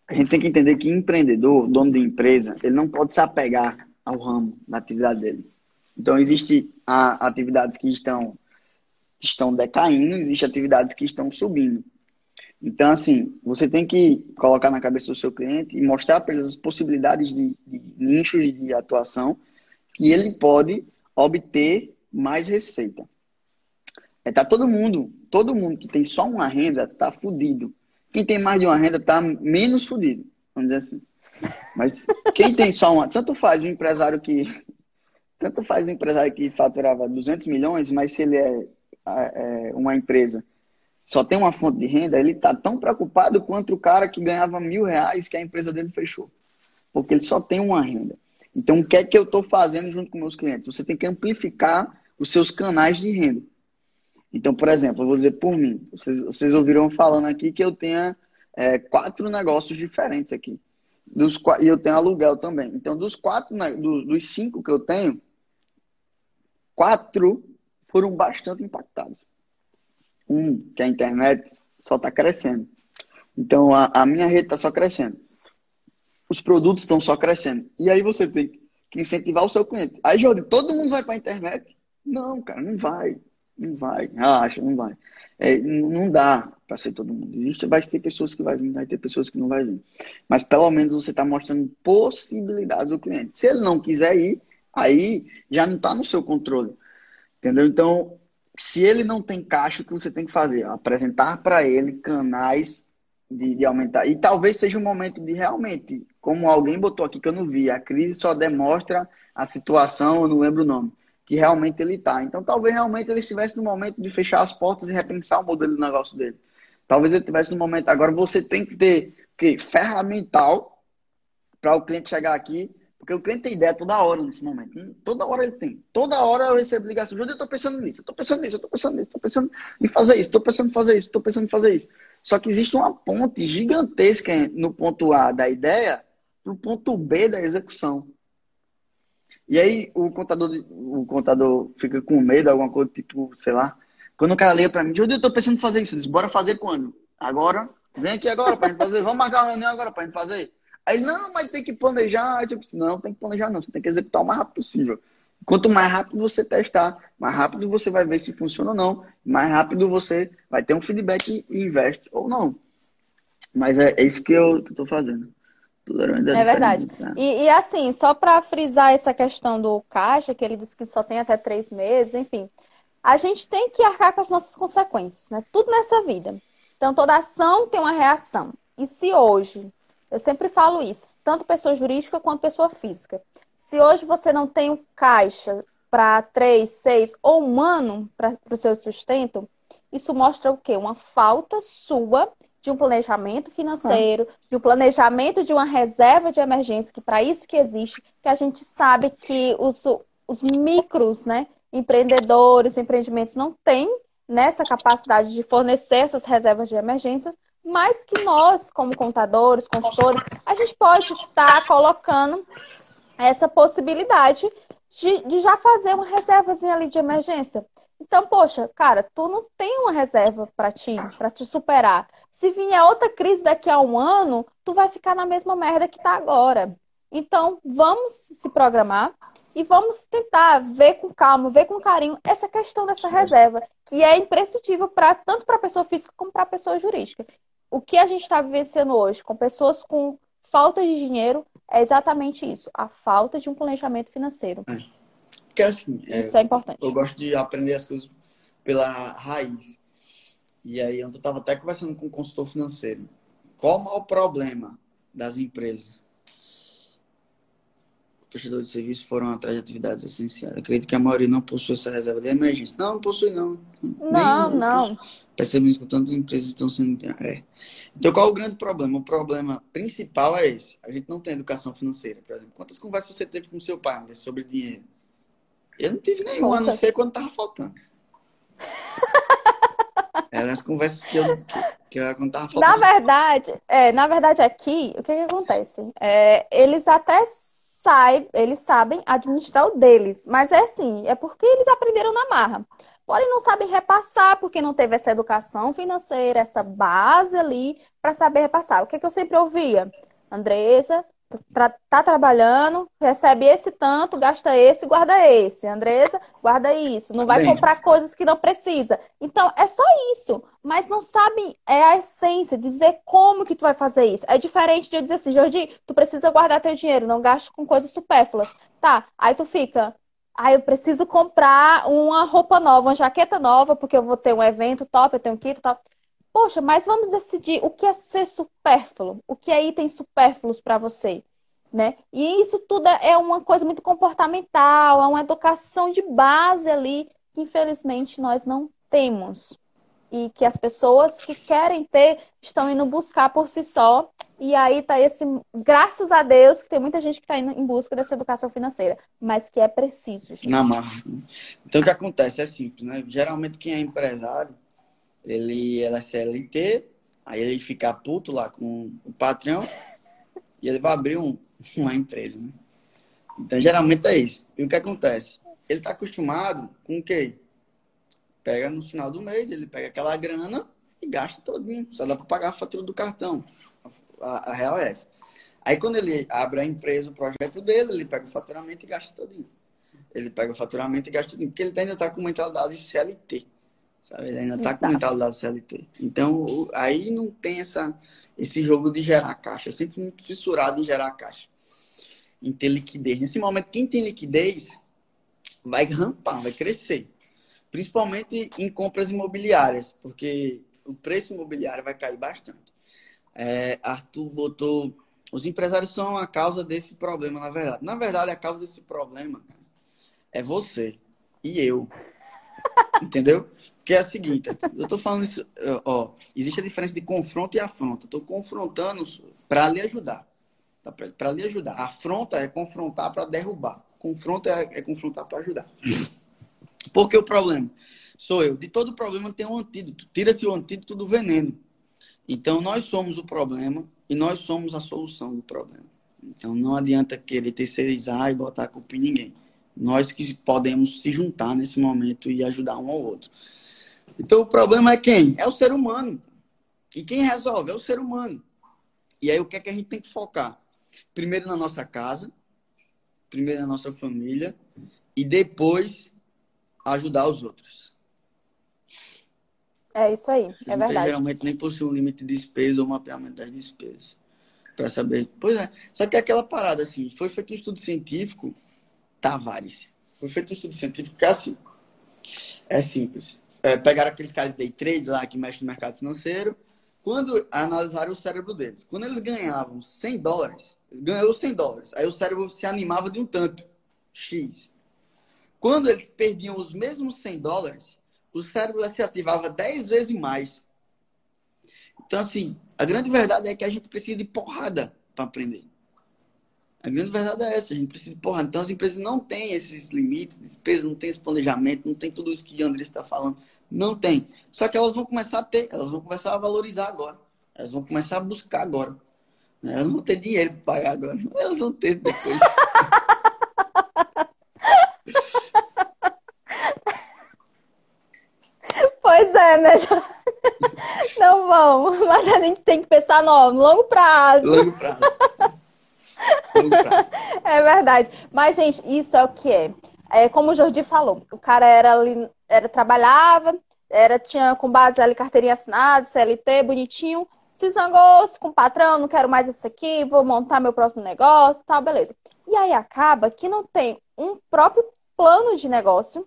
A gente tem que entender que empreendedor, dono de empresa, ele não pode se apegar ao ramo da atividade dele. Então, existem atividades que estão, estão decaindo, existem atividades que estão subindo. Então, assim, você tem que colocar na cabeça do seu cliente e mostrar para ele as possibilidades de, de nichos de atuação que ele pode obter mais receita. É, tá todo mundo, todo mundo que tem só uma renda tá fudido. Quem tem mais de uma renda tá menos fudido, vamos dizer assim. Mas quem tem só uma, tanto faz um empresário que tanto faz um empresário que faturava 200 milhões, mas se ele é, é uma empresa só tem uma fonte de renda, ele tá tão preocupado quanto o cara que ganhava mil reais que a empresa dele fechou, porque ele só tem uma renda. Então, o que é que eu estou fazendo junto com meus clientes? Você tem que amplificar os seus canais de renda. Então, por exemplo, eu vou dizer por mim. Vocês, vocês ouviram falando aqui que eu tenho é, quatro negócios diferentes aqui. Dos, e eu tenho aluguel também. Então, dos quatro, dos, dos cinco que eu tenho, quatro foram bastante impactados. Um, que a internet, só está crescendo. Então, a, a minha rede está só crescendo. Os produtos estão só crescendo. E aí você tem que incentivar o seu cliente. Aí, Jordi, todo mundo vai para a internet? Não, cara, não vai. Não vai, relaxa, não vai. É, não dá para ser todo mundo. Existe, vai ter pessoas que vai vir, vai ter pessoas que não vai vir. Mas pelo menos você está mostrando possibilidades ao cliente. Se ele não quiser ir, aí já não está no seu controle. Entendeu? Então, se ele não tem caixa, o que você tem que fazer? Apresentar para ele canais de, de, aumentar. E talvez seja um momento de realmente, como alguém botou aqui que eu não vi, a crise só demonstra a situação, eu não lembro o nome que realmente ele está. Então, talvez realmente ele estivesse no momento de fechar as portas e repensar o modelo de negócio dele. Talvez ele estivesse no momento. Agora, você tem que ter que ferramental para o cliente chegar aqui, porque o cliente tem ideia toda hora nesse momento. Hum, toda hora ele tem. Toda hora eu recebo ligação. Júlio, eu estou pensando nisso, eu estou pensando nisso, eu estou pensando nisso, estou pensando em fazer isso, estou pensando em fazer isso, estou pensando em fazer isso. Só que existe uma ponte gigantesca no ponto A da ideia para o ponto B da execução. E aí o contador, o contador fica com medo, alguma coisa, tipo, sei lá. Quando o cara liga para mim, Júlio, eu estou pensando em fazer isso. Bora fazer quando? Agora? Vem aqui agora para gente fazer. Vamos marcar uma reunião agora para gente fazer. Aí, não, mas tem que planejar. Tipo, não, tem que planejar não. Você tem que executar o mais rápido possível. Quanto mais rápido você testar, mais rápido você vai ver se funciona ou não. Mais rápido você vai ter um feedback e investe ou não. Mas é, é isso que eu estou fazendo. É verdade. Né? E, e, assim, só para frisar essa questão do caixa, que ele disse que só tem até três meses, enfim, a gente tem que arcar com as nossas consequências, né? Tudo nessa vida. Então, toda ação tem uma reação. E se hoje, eu sempre falo isso, tanto pessoa jurídica quanto pessoa física, se hoje você não tem um caixa para três, seis ou um ano para o seu sustento, isso mostra o quê? Uma falta sua de um planejamento financeiro, de um planejamento de uma reserva de emergência, que para isso que existe, que a gente sabe que os, os micros, né, empreendedores, empreendimentos não têm nessa capacidade de fornecer essas reservas de emergências, mas que nós, como contadores, consultores, a gente pode estar colocando essa possibilidade de, de já fazer uma reservazinha ali de emergência. Então, poxa, cara, tu não tem uma reserva para ti, para te superar. Se vier outra crise daqui a um ano, tu vai ficar na mesma merda que tá agora. Então, vamos se programar, e vamos tentar ver com calma, ver com carinho essa questão dessa reserva, que é imprescindível para tanto para a pessoa física como para a pessoa jurídica. O que a gente está vivenciando hoje com pessoas com falta de dinheiro é exatamente isso, a falta de um planejamento financeiro. É. Porque assim, é, isso é, é importante. Eu gosto de aprender as coisas pela raiz. E aí, eu estava até conversando com um consultor financeiro. Qual é o problema das empresas? Prestadores de serviço foram atrás de atividades essenciais. acredito que a maioria não possui essa reserva de emergência. Não, não possui, não. Não, não. Percebemos que tantas empresas estão sendo. É. Então, qual é o grande problema? O problema principal é esse. A gente não tem educação financeira, por exemplo. Quantas conversas você teve com seu pai sobre dinheiro? Eu não tive nenhuma, a não ser quando estava faltando. Eram as conversas que eu, que eu quando tava faltando. Na verdade, é, na verdade, aqui, o que, que acontece? É, eles até sabe, eles sabem administrar o deles. Mas é assim, é porque eles aprenderam na marra. Porém, não sabem repassar, porque não teve essa educação financeira, essa base ali para saber repassar. O que, é que eu sempre ouvia? Andresa, tá trabalhando, recebe esse tanto, gasta esse, guarda esse. Andresa, guarda isso. Não vai Bem. comprar coisas que não precisa. Então, é só isso. Mas não sabe, é a essência, dizer como que tu vai fazer isso. É diferente de eu dizer assim, Jordi, tu precisa guardar teu dinheiro, não gaste com coisas supérfluas. Tá, aí tu fica, ah, eu preciso comprar uma roupa nova, uma jaqueta nova, porque eu vou ter um evento top, eu tenho um kit top. Poxa, mas vamos decidir o que é ser supérfluo, o que é itens supérfluos para você, né? E isso tudo é uma coisa muito comportamental, é uma educação de base ali que infelizmente nós não temos e que as pessoas que querem ter estão indo buscar por si só. E aí tá esse, graças a Deus, que tem muita gente que está indo em busca dessa educação financeira, mas que é preciso. Gente. Na marra. Então o que acontece é simples, né? Geralmente quem é empresário ele, ela é CLT, aí ele fica puto lá com o patrão e ele vai abrir um, uma empresa, né? Então, geralmente é isso. E o que acontece? Ele está acostumado com o quê? Pega no final do mês, ele pega aquela grana e gasta todinho. Só dá para pagar a fatura do cartão. A, a, real é essa. Aí, quando ele abre a empresa, o projeto dele, ele pega o faturamento e gasta todinho. Ele pega o faturamento e gasta todinho. Porque ele ainda está com mentalidade CLT. Sabe? Ele ainda está com mentalidade CLT. Então, aí não tem essa, esse jogo de gerar caixa. Eu sempre fui muito fissurado em gerar caixa. Em ter liquidez. Nesse momento, quem tem liquidez vai rampar, vai crescer. Principalmente em compras imobiliárias, porque o preço imobiliário vai cair bastante. É, Arthur botou. Os empresários são a causa desse problema, na verdade. Na verdade, a causa desse problema cara, é você e eu. Entendeu? Que é a seguinte, eu estou falando isso, ó, existe a diferença de confronto e afronta. Estou confrontando para lhe ajudar, tá para lhe ajudar. Afronta é confrontar para derrubar. Confronta é, é confrontar para ajudar. Porque o problema sou eu. De todo problema tem um antídoto. Tira-se o antídoto do veneno. Então nós somos o problema e nós somos a solução do problema. Então não adianta querer terceirizar e botar a culpa em ninguém. Nós que podemos se juntar nesse momento e ajudar um ao outro. Então o problema é quem? É o ser humano. E quem resolve é o ser humano. E aí o que é que a gente tem que focar? Primeiro na nossa casa, primeiro na nossa família e depois ajudar os outros. É isso aí, é verdade. Geralmente nem possui um limite de despesa ou mapeamento das despesas. Para saber. Pois é. Só que é aquela parada assim, foi feito um estudo científico, Tavares. Foi feito um estudo científico que é assim. É simples. É, pegaram aqueles caras de day trade lá que mexem no mercado financeiro. Quando analisaram o cérebro deles, quando eles ganhavam 100 dólares, ganhou 100 dólares. Aí o cérebro se animava de um tanto, X. Quando eles perdiam os mesmos 100 dólares, o cérebro se ativava 10 vezes mais. Então, assim, a grande verdade é que a gente precisa de porrada para aprender. A grande verdade é essa, a gente precisa de porrada. Então, as empresas não têm esses limites, despesas, não tem esse planejamento, não tem tudo isso que o André está falando. Não tem. Só que elas vão começar a ter, elas vão começar a valorizar agora. Elas vão começar a buscar agora. Elas não vão ter dinheiro para pagar agora. Elas vão ter depois. Pois é, né? Não vão, mas a gente tem que pensar no, no longo prazo. Longo prazo. longo prazo. É verdade. Mas, gente, isso é o que é. É como o Jordi falou, o cara era ali, era, trabalhava, era, tinha com base ali carteirinha assinada, CLT, bonitinho, se zangou-se com o patrão, não quero mais isso aqui, vou montar meu próximo negócio, tal, beleza. E aí acaba que não tem um próprio plano de negócio,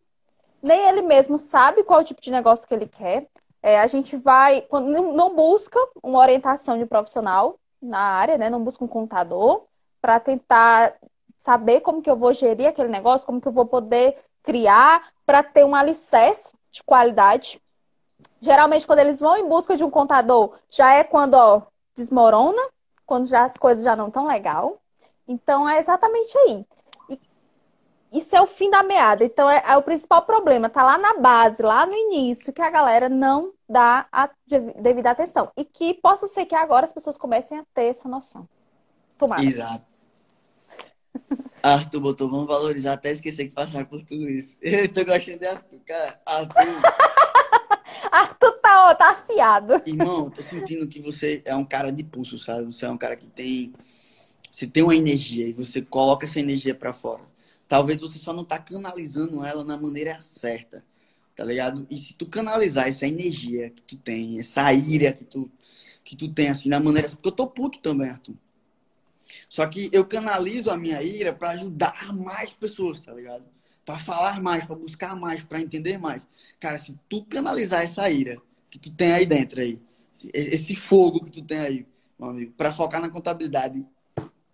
nem ele mesmo sabe qual tipo de negócio que ele quer. É, a gente vai, não busca uma orientação de profissional na área, né? Não busca um contador para tentar saber como que eu vou gerir aquele negócio, como que eu vou poder criar para ter um alicerce de qualidade Geralmente, quando eles vão em busca de um contador, já é quando ó, desmorona, quando já as coisas já não estão legal. Então, é exatamente aí. E isso é o fim da meada. Então, é, é, o principal problema. Tá lá na base, lá no início, que a galera não dá a devida atenção. E que possa ser que agora as pessoas comecem a ter essa noção. Tomara. Exato. Arthur botou, vamos valorizar até esquecer que passaram por tudo isso. Eu tô gostando de Arthur, cara. Arthur. Arthur tá, ó, tá afiado. Irmão, tô sentindo que você é um cara de pulso, sabe? Você é um cara que tem. Você tem uma energia e você coloca essa energia para fora. Talvez você só não tá canalizando ela na maneira certa, tá ligado? E se tu canalizar essa energia que tu tem, essa ira que tu, que tu tem, assim, na maneira. Porque eu tô puto também, Arthur. Só que eu canalizo a minha ira para ajudar mais pessoas, tá ligado? para falar mais, para buscar mais, para entender mais. Cara, se tu canalizar essa ira que tu tem aí dentro aí, esse fogo que tu tem aí, meu amigo, para focar na contabilidade,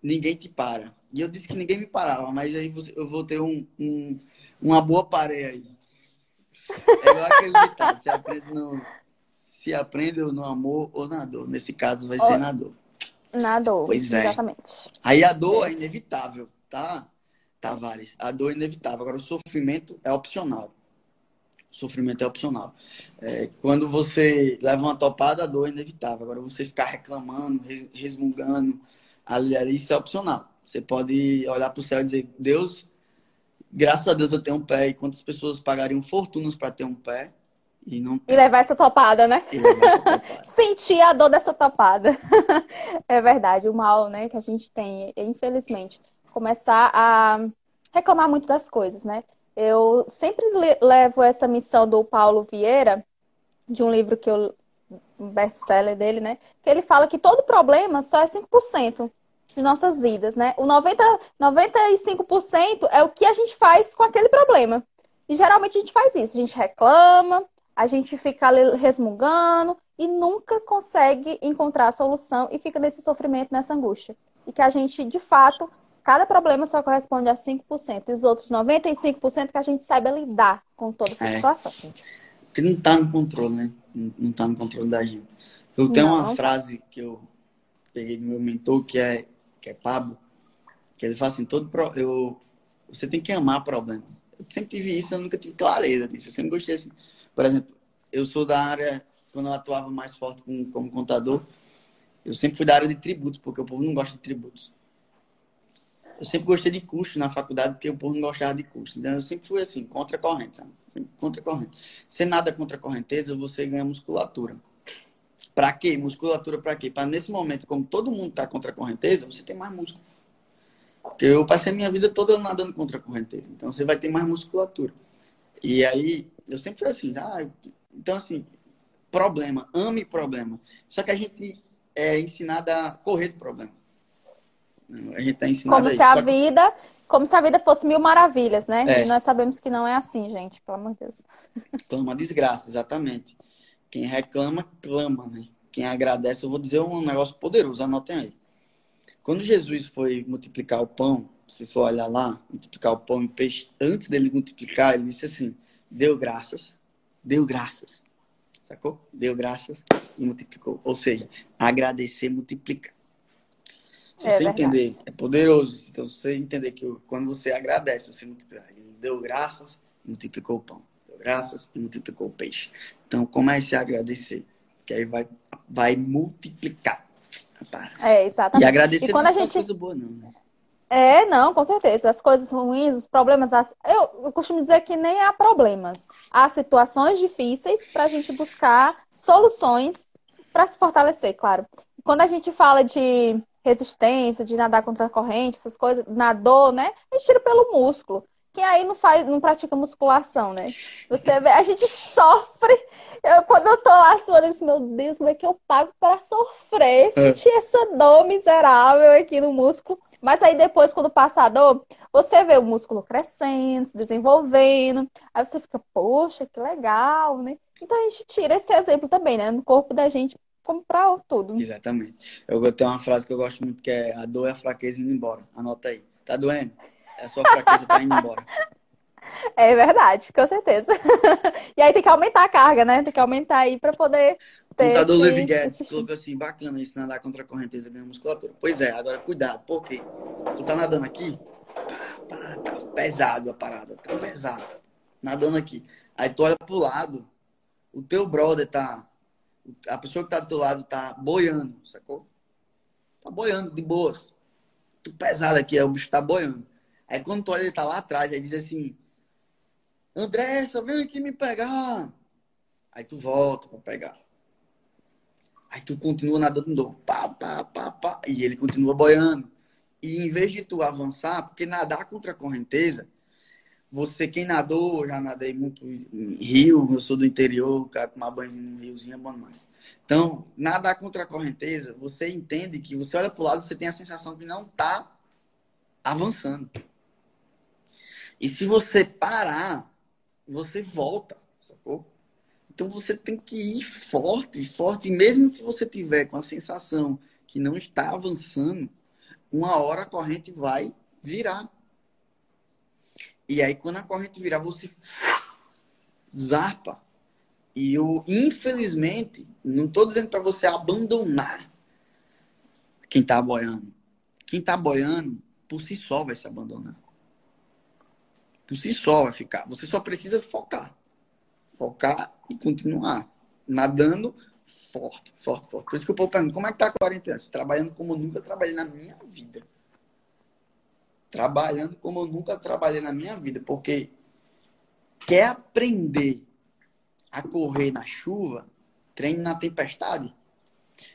ninguém te para. E eu disse que ninguém me parava, mas aí eu vou ter um, um uma boa pareia aí. É igual aquele ditado, se aprende no, se aprende no amor ou na dor. Nesse caso vai ser na dor. Na dor, pois é. exatamente. Aí a dor é inevitável, tá? Tavares, a dor é inevitável. Agora, o sofrimento é opcional. O sofrimento é opcional. É, quando você leva uma topada, a dor é inevitável. Agora, você ficar reclamando, resmungando, ali, ali, isso é opcional. Você pode olhar para o céu e dizer: Deus, graças a Deus eu tenho um pé. E quantas pessoas pagariam fortunas para ter um pé? E, não... e levar essa topada, né? Topada. Sentir a dor dessa topada. é verdade, o mal né, que a gente tem, infelizmente começar a reclamar muito das coisas, né? Eu sempre levo essa missão do Paulo Vieira, de um livro que eu. um best-seller dele, né? Que ele fala que todo problema só é 5% de nossas vidas, né? O 90, 95% é o que a gente faz com aquele problema. E geralmente a gente faz isso, a gente reclama, a gente fica ali resmungando e nunca consegue encontrar a solução e fica nesse sofrimento, nessa angústia. E que a gente, de fato, Cada problema só corresponde a 5%. E os outros 95% que a gente saiba lidar com toda essa é. situação. Porque não está no controle, né? Não está no controle da gente. Eu tenho não. uma frase que eu peguei do meu mentor que é que é Pablo, que ele fala assim, todo pro, eu, você tem que amar problema. Eu sempre tive isso, eu nunca tive clareza disso. Eu sempre gostei assim. Por exemplo, eu sou da área, quando eu atuava mais forte como, como contador, eu sempre fui da área de tributos, porque o povo não gosta de tributos. Eu sempre gostei de custo na faculdade, porque o povo não gostava de custo. Então, eu sempre fui assim, contra a corrente, sabe? Sempre contra a corrente. Você nada contra a correnteza, você ganha musculatura. Para quê? Musculatura para quê? Para nesse momento, como todo mundo está contra a correnteza, você tem mais músculo. Porque eu passei a minha vida toda nadando contra a correnteza. Então você vai ter mais musculatura. E aí, eu sempre fui assim, ah, então assim, problema, ame problema. Só que a gente é ensinado a correr do problema. A gente tá ensinado Como se a vida, como se a vida fosse mil maravilhas, né? É. E nós sabemos que não é assim, gente, pelo amor de Deus. Então, uma desgraça, exatamente. Quem reclama, clama, né? Quem agradece, eu vou dizer um negócio poderoso, anotem aí. Quando Jesus foi multiplicar o pão, se for olhar lá, multiplicar o pão e peixe, antes dele multiplicar, ele disse assim: deu graças, deu graças. Sacou? Deu graças e multiplicou. Ou seja, agradecer multiplica. Se é você verdade. entender, é poderoso. Então, se você entender que quando você agradece, você multiplica. Ele deu graças e multiplicou o pão. Deu graças e multiplicou o peixe. Então, comece a agradecer. Que aí vai, vai multiplicar. É, exatamente. E agradecer e quando a gente... coisa boa, não, né? É, não, com certeza. As coisas ruins, os problemas. As... Eu, eu costumo dizer que nem há problemas. Há situações difíceis para a gente buscar soluções para se fortalecer, claro. Quando a gente fala de resistência, de nadar contra a corrente, essas coisas, nadou, né? A gente tira pelo músculo. Quem aí não faz, não pratica musculação, né? Você vê, a gente sofre. Eu, quando eu tô lá suando, eu disse, meu Deus, como é que eu pago para sofrer? É. Sentir essa dor miserável aqui no músculo. Mas aí depois, quando passa a dor, você vê o músculo crescendo, se desenvolvendo. Aí você fica, poxa, que legal, né? Então a gente tira esse exemplo também, né? No corpo da gente, como pra tudo. Exatamente. Eu tenho uma frase que eu gosto muito que é a dor é a fraqueza indo embora. Anota aí. Tá doendo? É a sua fraqueza tá indo embora. É verdade, com certeza. e aí tem que aumentar a carga, né? Tem que aumentar aí para poder ter. O lutador esse, Levi Guedes colocou assim, bacana isso, nadar contra a correnteza ganha musculatura. Pois é, agora cuidado, porque tu tá nadando aqui, pá, pá, tá pesado a parada, tá pesado. Nadando aqui. Aí tu olha pro lado, o teu brother tá. A pessoa que tá do teu lado tá boiando, sacou? Tá boiando de boas. Tu pesado aqui, aí o bicho tá boiando. Aí quando tu olha, ele tá lá atrás, aí diz assim, Andressa, vem aqui me pegar. Aí tu volta para pegar. Aí tu continua nadando, pá, pá, pá, pá, e ele continua boiando. E em vez de tu avançar, porque nadar contra a correnteza, você, quem nadou, já nadei muito em rio, eu sou do interior, cara, tomar banho no riozinho é bom demais. Então, nadar contra a correnteza, você entende que você olha para o lado, você tem a sensação de não tá avançando. E se você parar, você volta, sacou? Então você tem que ir forte, forte. Mesmo se você tiver com a sensação que não está avançando, uma hora a corrente vai virar. E aí, quando a corrente virar, você zarpa. E eu, infelizmente, não estou dizendo para você abandonar quem está boiando. Quem está boiando, por si só, vai se abandonar por si só vai ficar. Você só precisa focar. Focar e continuar. Nadando forte, forte, forte. Por isso que o povo pergunta, como é que tá a quarentena? Trabalhando como eu nunca trabalhei na minha vida. Trabalhando como eu nunca trabalhei na minha vida. Porque quer aprender a correr na chuva, treine na tempestade.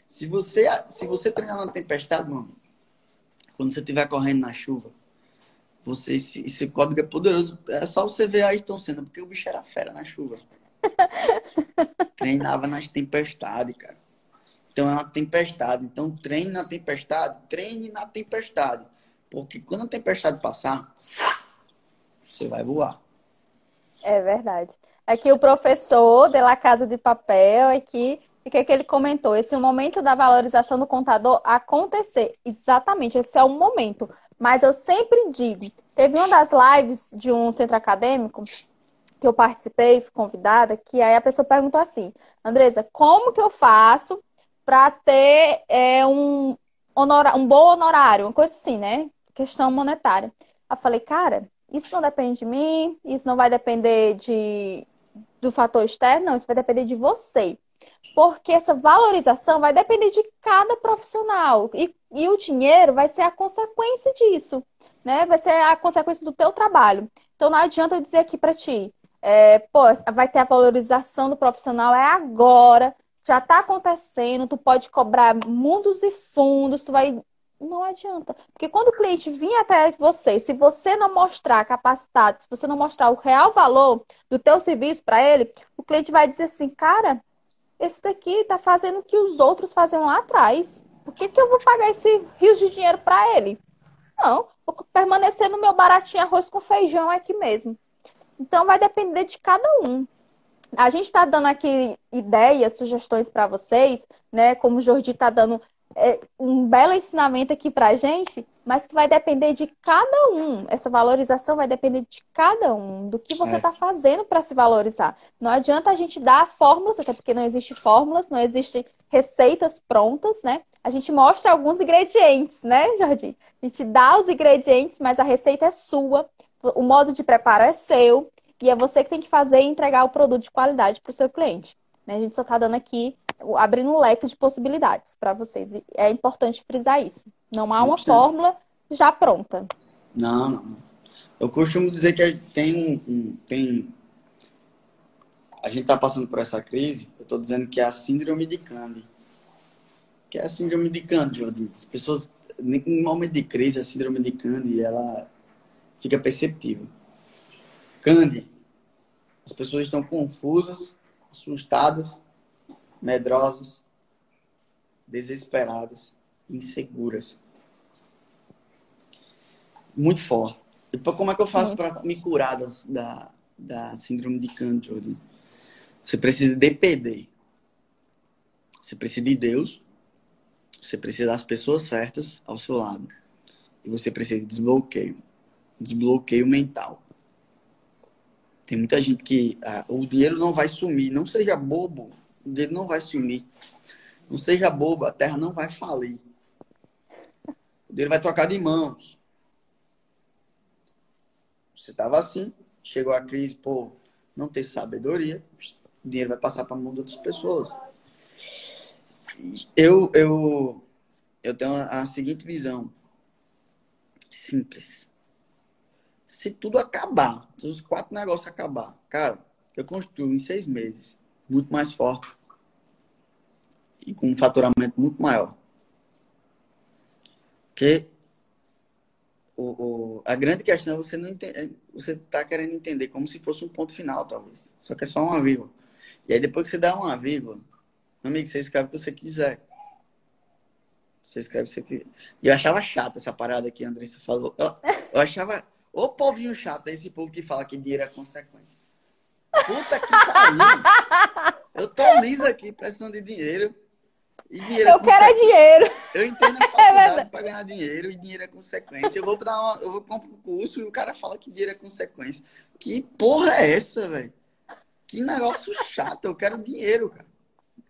Se você, se você treinar na tempestade, mano, quando você estiver correndo na chuva, você, esse, esse código é poderoso. É só você ver aí estão sendo, porque o bicho era fera na chuva. Treinava nas tempestades, cara. Então é uma tempestade. Então treine na tempestade, treine na tempestade. Porque quando a tempestade passar, você vai voar. É verdade. Aqui o professor de La Casa de Papel, aqui, o que, é que ele comentou? Esse é o momento da valorização do contador acontecer. Exatamente, esse é o momento. Mas eu sempre digo, teve uma das lives de um centro acadêmico que eu participei, fui convidada, que aí a pessoa perguntou assim, Andresa, como que eu faço para ter é, um, honora, um bom honorário, uma coisa assim, né? Questão monetária. Eu falei, cara, isso não depende de mim, isso não vai depender de, do fator externo, não, isso vai depender de você. Porque essa valorização vai depender de cada profissional. E, e o dinheiro vai ser a consequência disso, né? Vai ser a consequência do teu trabalho. Então não adianta eu dizer aqui para ti, é, pô, vai ter a valorização do profissional é agora, já está acontecendo, tu pode cobrar mundos e fundos, tu vai. Não adianta. Porque quando o cliente vir até você, se você não mostrar capacitado, se você não mostrar o real valor do teu serviço para ele, o cliente vai dizer assim, cara, esse daqui está fazendo o que os outros faziam lá atrás. Por que, que eu vou pagar esse rio de dinheiro para ele? Não, vou permanecer no meu baratinho arroz com feijão aqui mesmo. Então vai depender de cada um. A gente está dando aqui ideias, sugestões para vocês, né? Como o Jordi está dando é, um belo ensinamento aqui para a gente, mas que vai depender de cada um. Essa valorização vai depender de cada um, do que você está é. Tá fazendo para se valorizar. Não adianta a gente dar fórmulas, até porque não existe fórmulas, não existem receitas prontas, né? A gente mostra alguns ingredientes, né, Jordi? A gente dá os ingredientes, mas a receita é sua, o modo de preparo é seu. E é você que tem que fazer e entregar o produto de qualidade para o seu cliente. Né? A gente só está dando aqui, abrindo um leque de possibilidades para vocês. E é importante frisar isso. Não há uma fórmula já pronta. Não, não. Eu costumo dizer que tem um. Tem... A gente está passando por essa crise, eu estou dizendo que é a síndrome de Candy. Que é a síndrome de Candy. As pessoas, em momento de crise, a síndrome de Candy, ela fica perceptível. Candy. As pessoas estão confusas, assustadas, medrosas, desesperadas, inseguras. Muito forte. E como é que eu faço para me curar da, da síndrome de Candy? Você precisa de DPD. Você precisa de Deus. Você precisa das pessoas certas ao seu lado. E você precisa de desbloqueio. Desbloqueio mental. Tem muita gente que ah, o dinheiro não vai sumir. Não seja bobo, o dinheiro não vai sumir. Não seja bobo, a terra não vai falir. O dinheiro vai trocar de mãos. Você estava assim, chegou a crise, pô, não ter sabedoria, o dinheiro vai passar para a mão de outras pessoas. Eu, eu, eu tenho a seguinte visão. Simples se tudo acabar, se os quatro negócios acabar, cara, eu construo em seis meses, muito mais forte e com um faturamento muito maior. Porque o, o, a grande questão é você não entende, é, você está querendo entender como se fosse um ponto final, talvez. Só que é só uma vírgula. E aí depois que você dá uma vírgula, amigo, você escreve o que você quiser. Você escreve o que você quiser. E eu achava chata essa parada que a Andressa falou. Eu, eu achava Ô povinho chato, esse povo que fala que dinheiro é consequência. Puta que pariu. Eu tô liso aqui, precisando de dinheiro. E dinheiro eu é quero é dinheiro. Eu entendo a é faculdade é para ganhar dinheiro e dinheiro é consequência. Eu vou dar uma, eu vou comprar um curso e o cara fala que dinheiro é consequência. Que porra é essa, velho? Que negócio chato. Eu quero dinheiro, cara.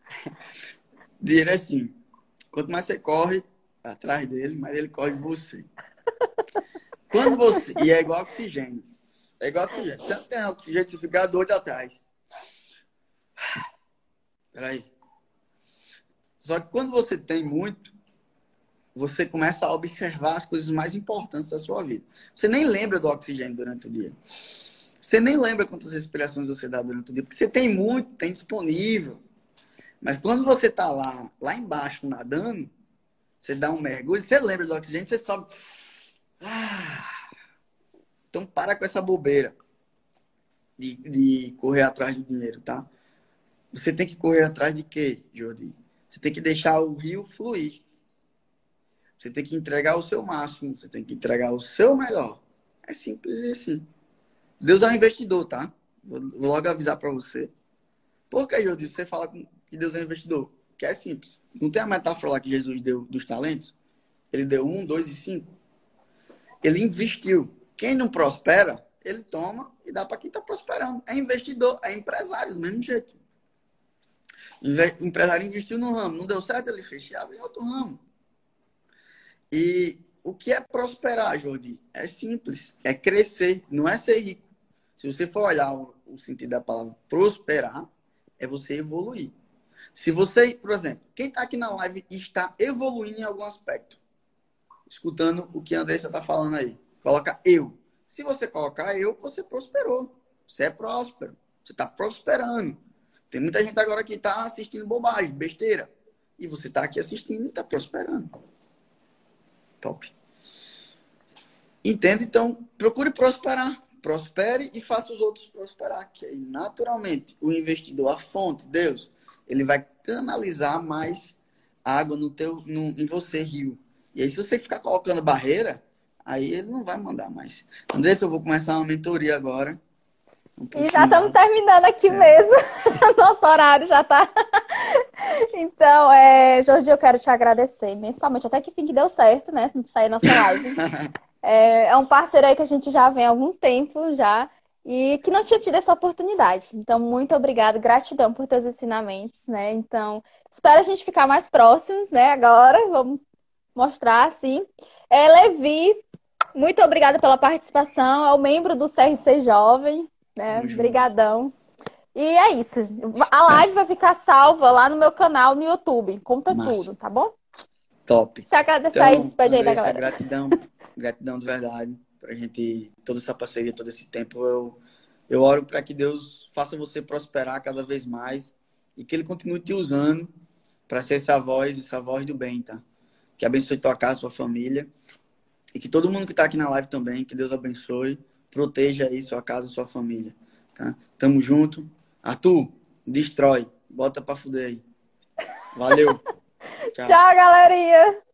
Dinheiro é assim. Quanto mais você corre atrás dele, mais ele corre de você. Quando você. E é igual oxigênio. É igual oxigênio. Você não tem oxigênio, você fica doido atrás. Peraí. Só que quando você tem muito, você começa a observar as coisas mais importantes da sua vida. Você nem lembra do oxigênio durante o dia. Você nem lembra quantas respirações você dá durante o dia, porque você tem muito, tem disponível. Mas quando você está lá, lá embaixo nadando, você dá um mergulho, você lembra do oxigênio, você sobe ah, então para com essa bobeira de, de correr atrás do dinheiro, tá? Você tem que correr atrás de quê, Jordi? Você tem que deixar o rio fluir. Você tem que entregar o seu máximo, você tem que entregar o seu melhor. É simples assim. Deus é um investidor, tá? Vou logo avisar para você. Por que, Jordi, você fala que Deus é um investidor? Que é simples. Não tem a metáfora lá que Jesus deu dos talentos? Ele deu um, dois e cinco. Ele investiu. Quem não prospera, ele toma e dá para quem está prosperando. É investidor, é empresário, do mesmo jeito. O empresário investiu no ramo, não deu certo, ele fecha e abre em outro ramo. E o que é prosperar, Jordi? É simples, é crescer, não é ser rico. Se você for olhar o, o sentido da palavra prosperar, é você evoluir. Se você, por exemplo, quem está aqui na live está evoluindo em algum aspecto, escutando o que a Andressa está falando aí, coloca eu. Se você colocar eu, você prosperou. Você é próspero. Você está prosperando. Tem muita gente agora que está assistindo bobagem, besteira. E você está aqui assistindo e está prosperando. Top. Entende? Então, procure prosperar. Prospere e faça os outros prosperar. Que aí, naturalmente, o investidor, a fonte, Deus, ele vai canalizar mais água no teu, no, em você, rio. E aí, se você ficar colocando barreira, aí ele não vai mandar mais. Andressa, eu vou começar uma mentoria agora. Um e já estamos terminando aqui é. mesmo. Nosso horário já está. então, é, Jorge, eu quero te agradecer mensalmente. Até que fim que deu certo, né? Se sair nossa live. é, é um parceiro aí que a gente já vem há algum tempo já e que não tinha tido essa oportunidade. Então, muito obrigada, gratidão por teus ensinamentos, né? Então, espero a gente ficar mais próximos, né? Agora, vamos mostrar assim. É, Levi, muito obrigada pela participação, é o membro do CRC Jovem, né? Obrigadão. E é isso. A live vai ficar salva lá no meu canal no YouTube. Conta Massa. tudo, tá bom? Top. Se agradecer então, aí, despede aí da galera. Gratidão, gratidão de verdade pra gente, toda essa parceria, todo esse tempo. Eu, eu oro para que Deus faça você prosperar cada vez mais e que Ele continue te usando para ser essa voz, essa voz do bem, tá? Que abençoe tua casa, sua família e que todo mundo que está aqui na live também, que Deus abençoe, proteja aí sua casa, sua família, tá? Tamo junto. Arthur, destrói, bota para fuder aí. Valeu. Tchau, Tchau galerinha.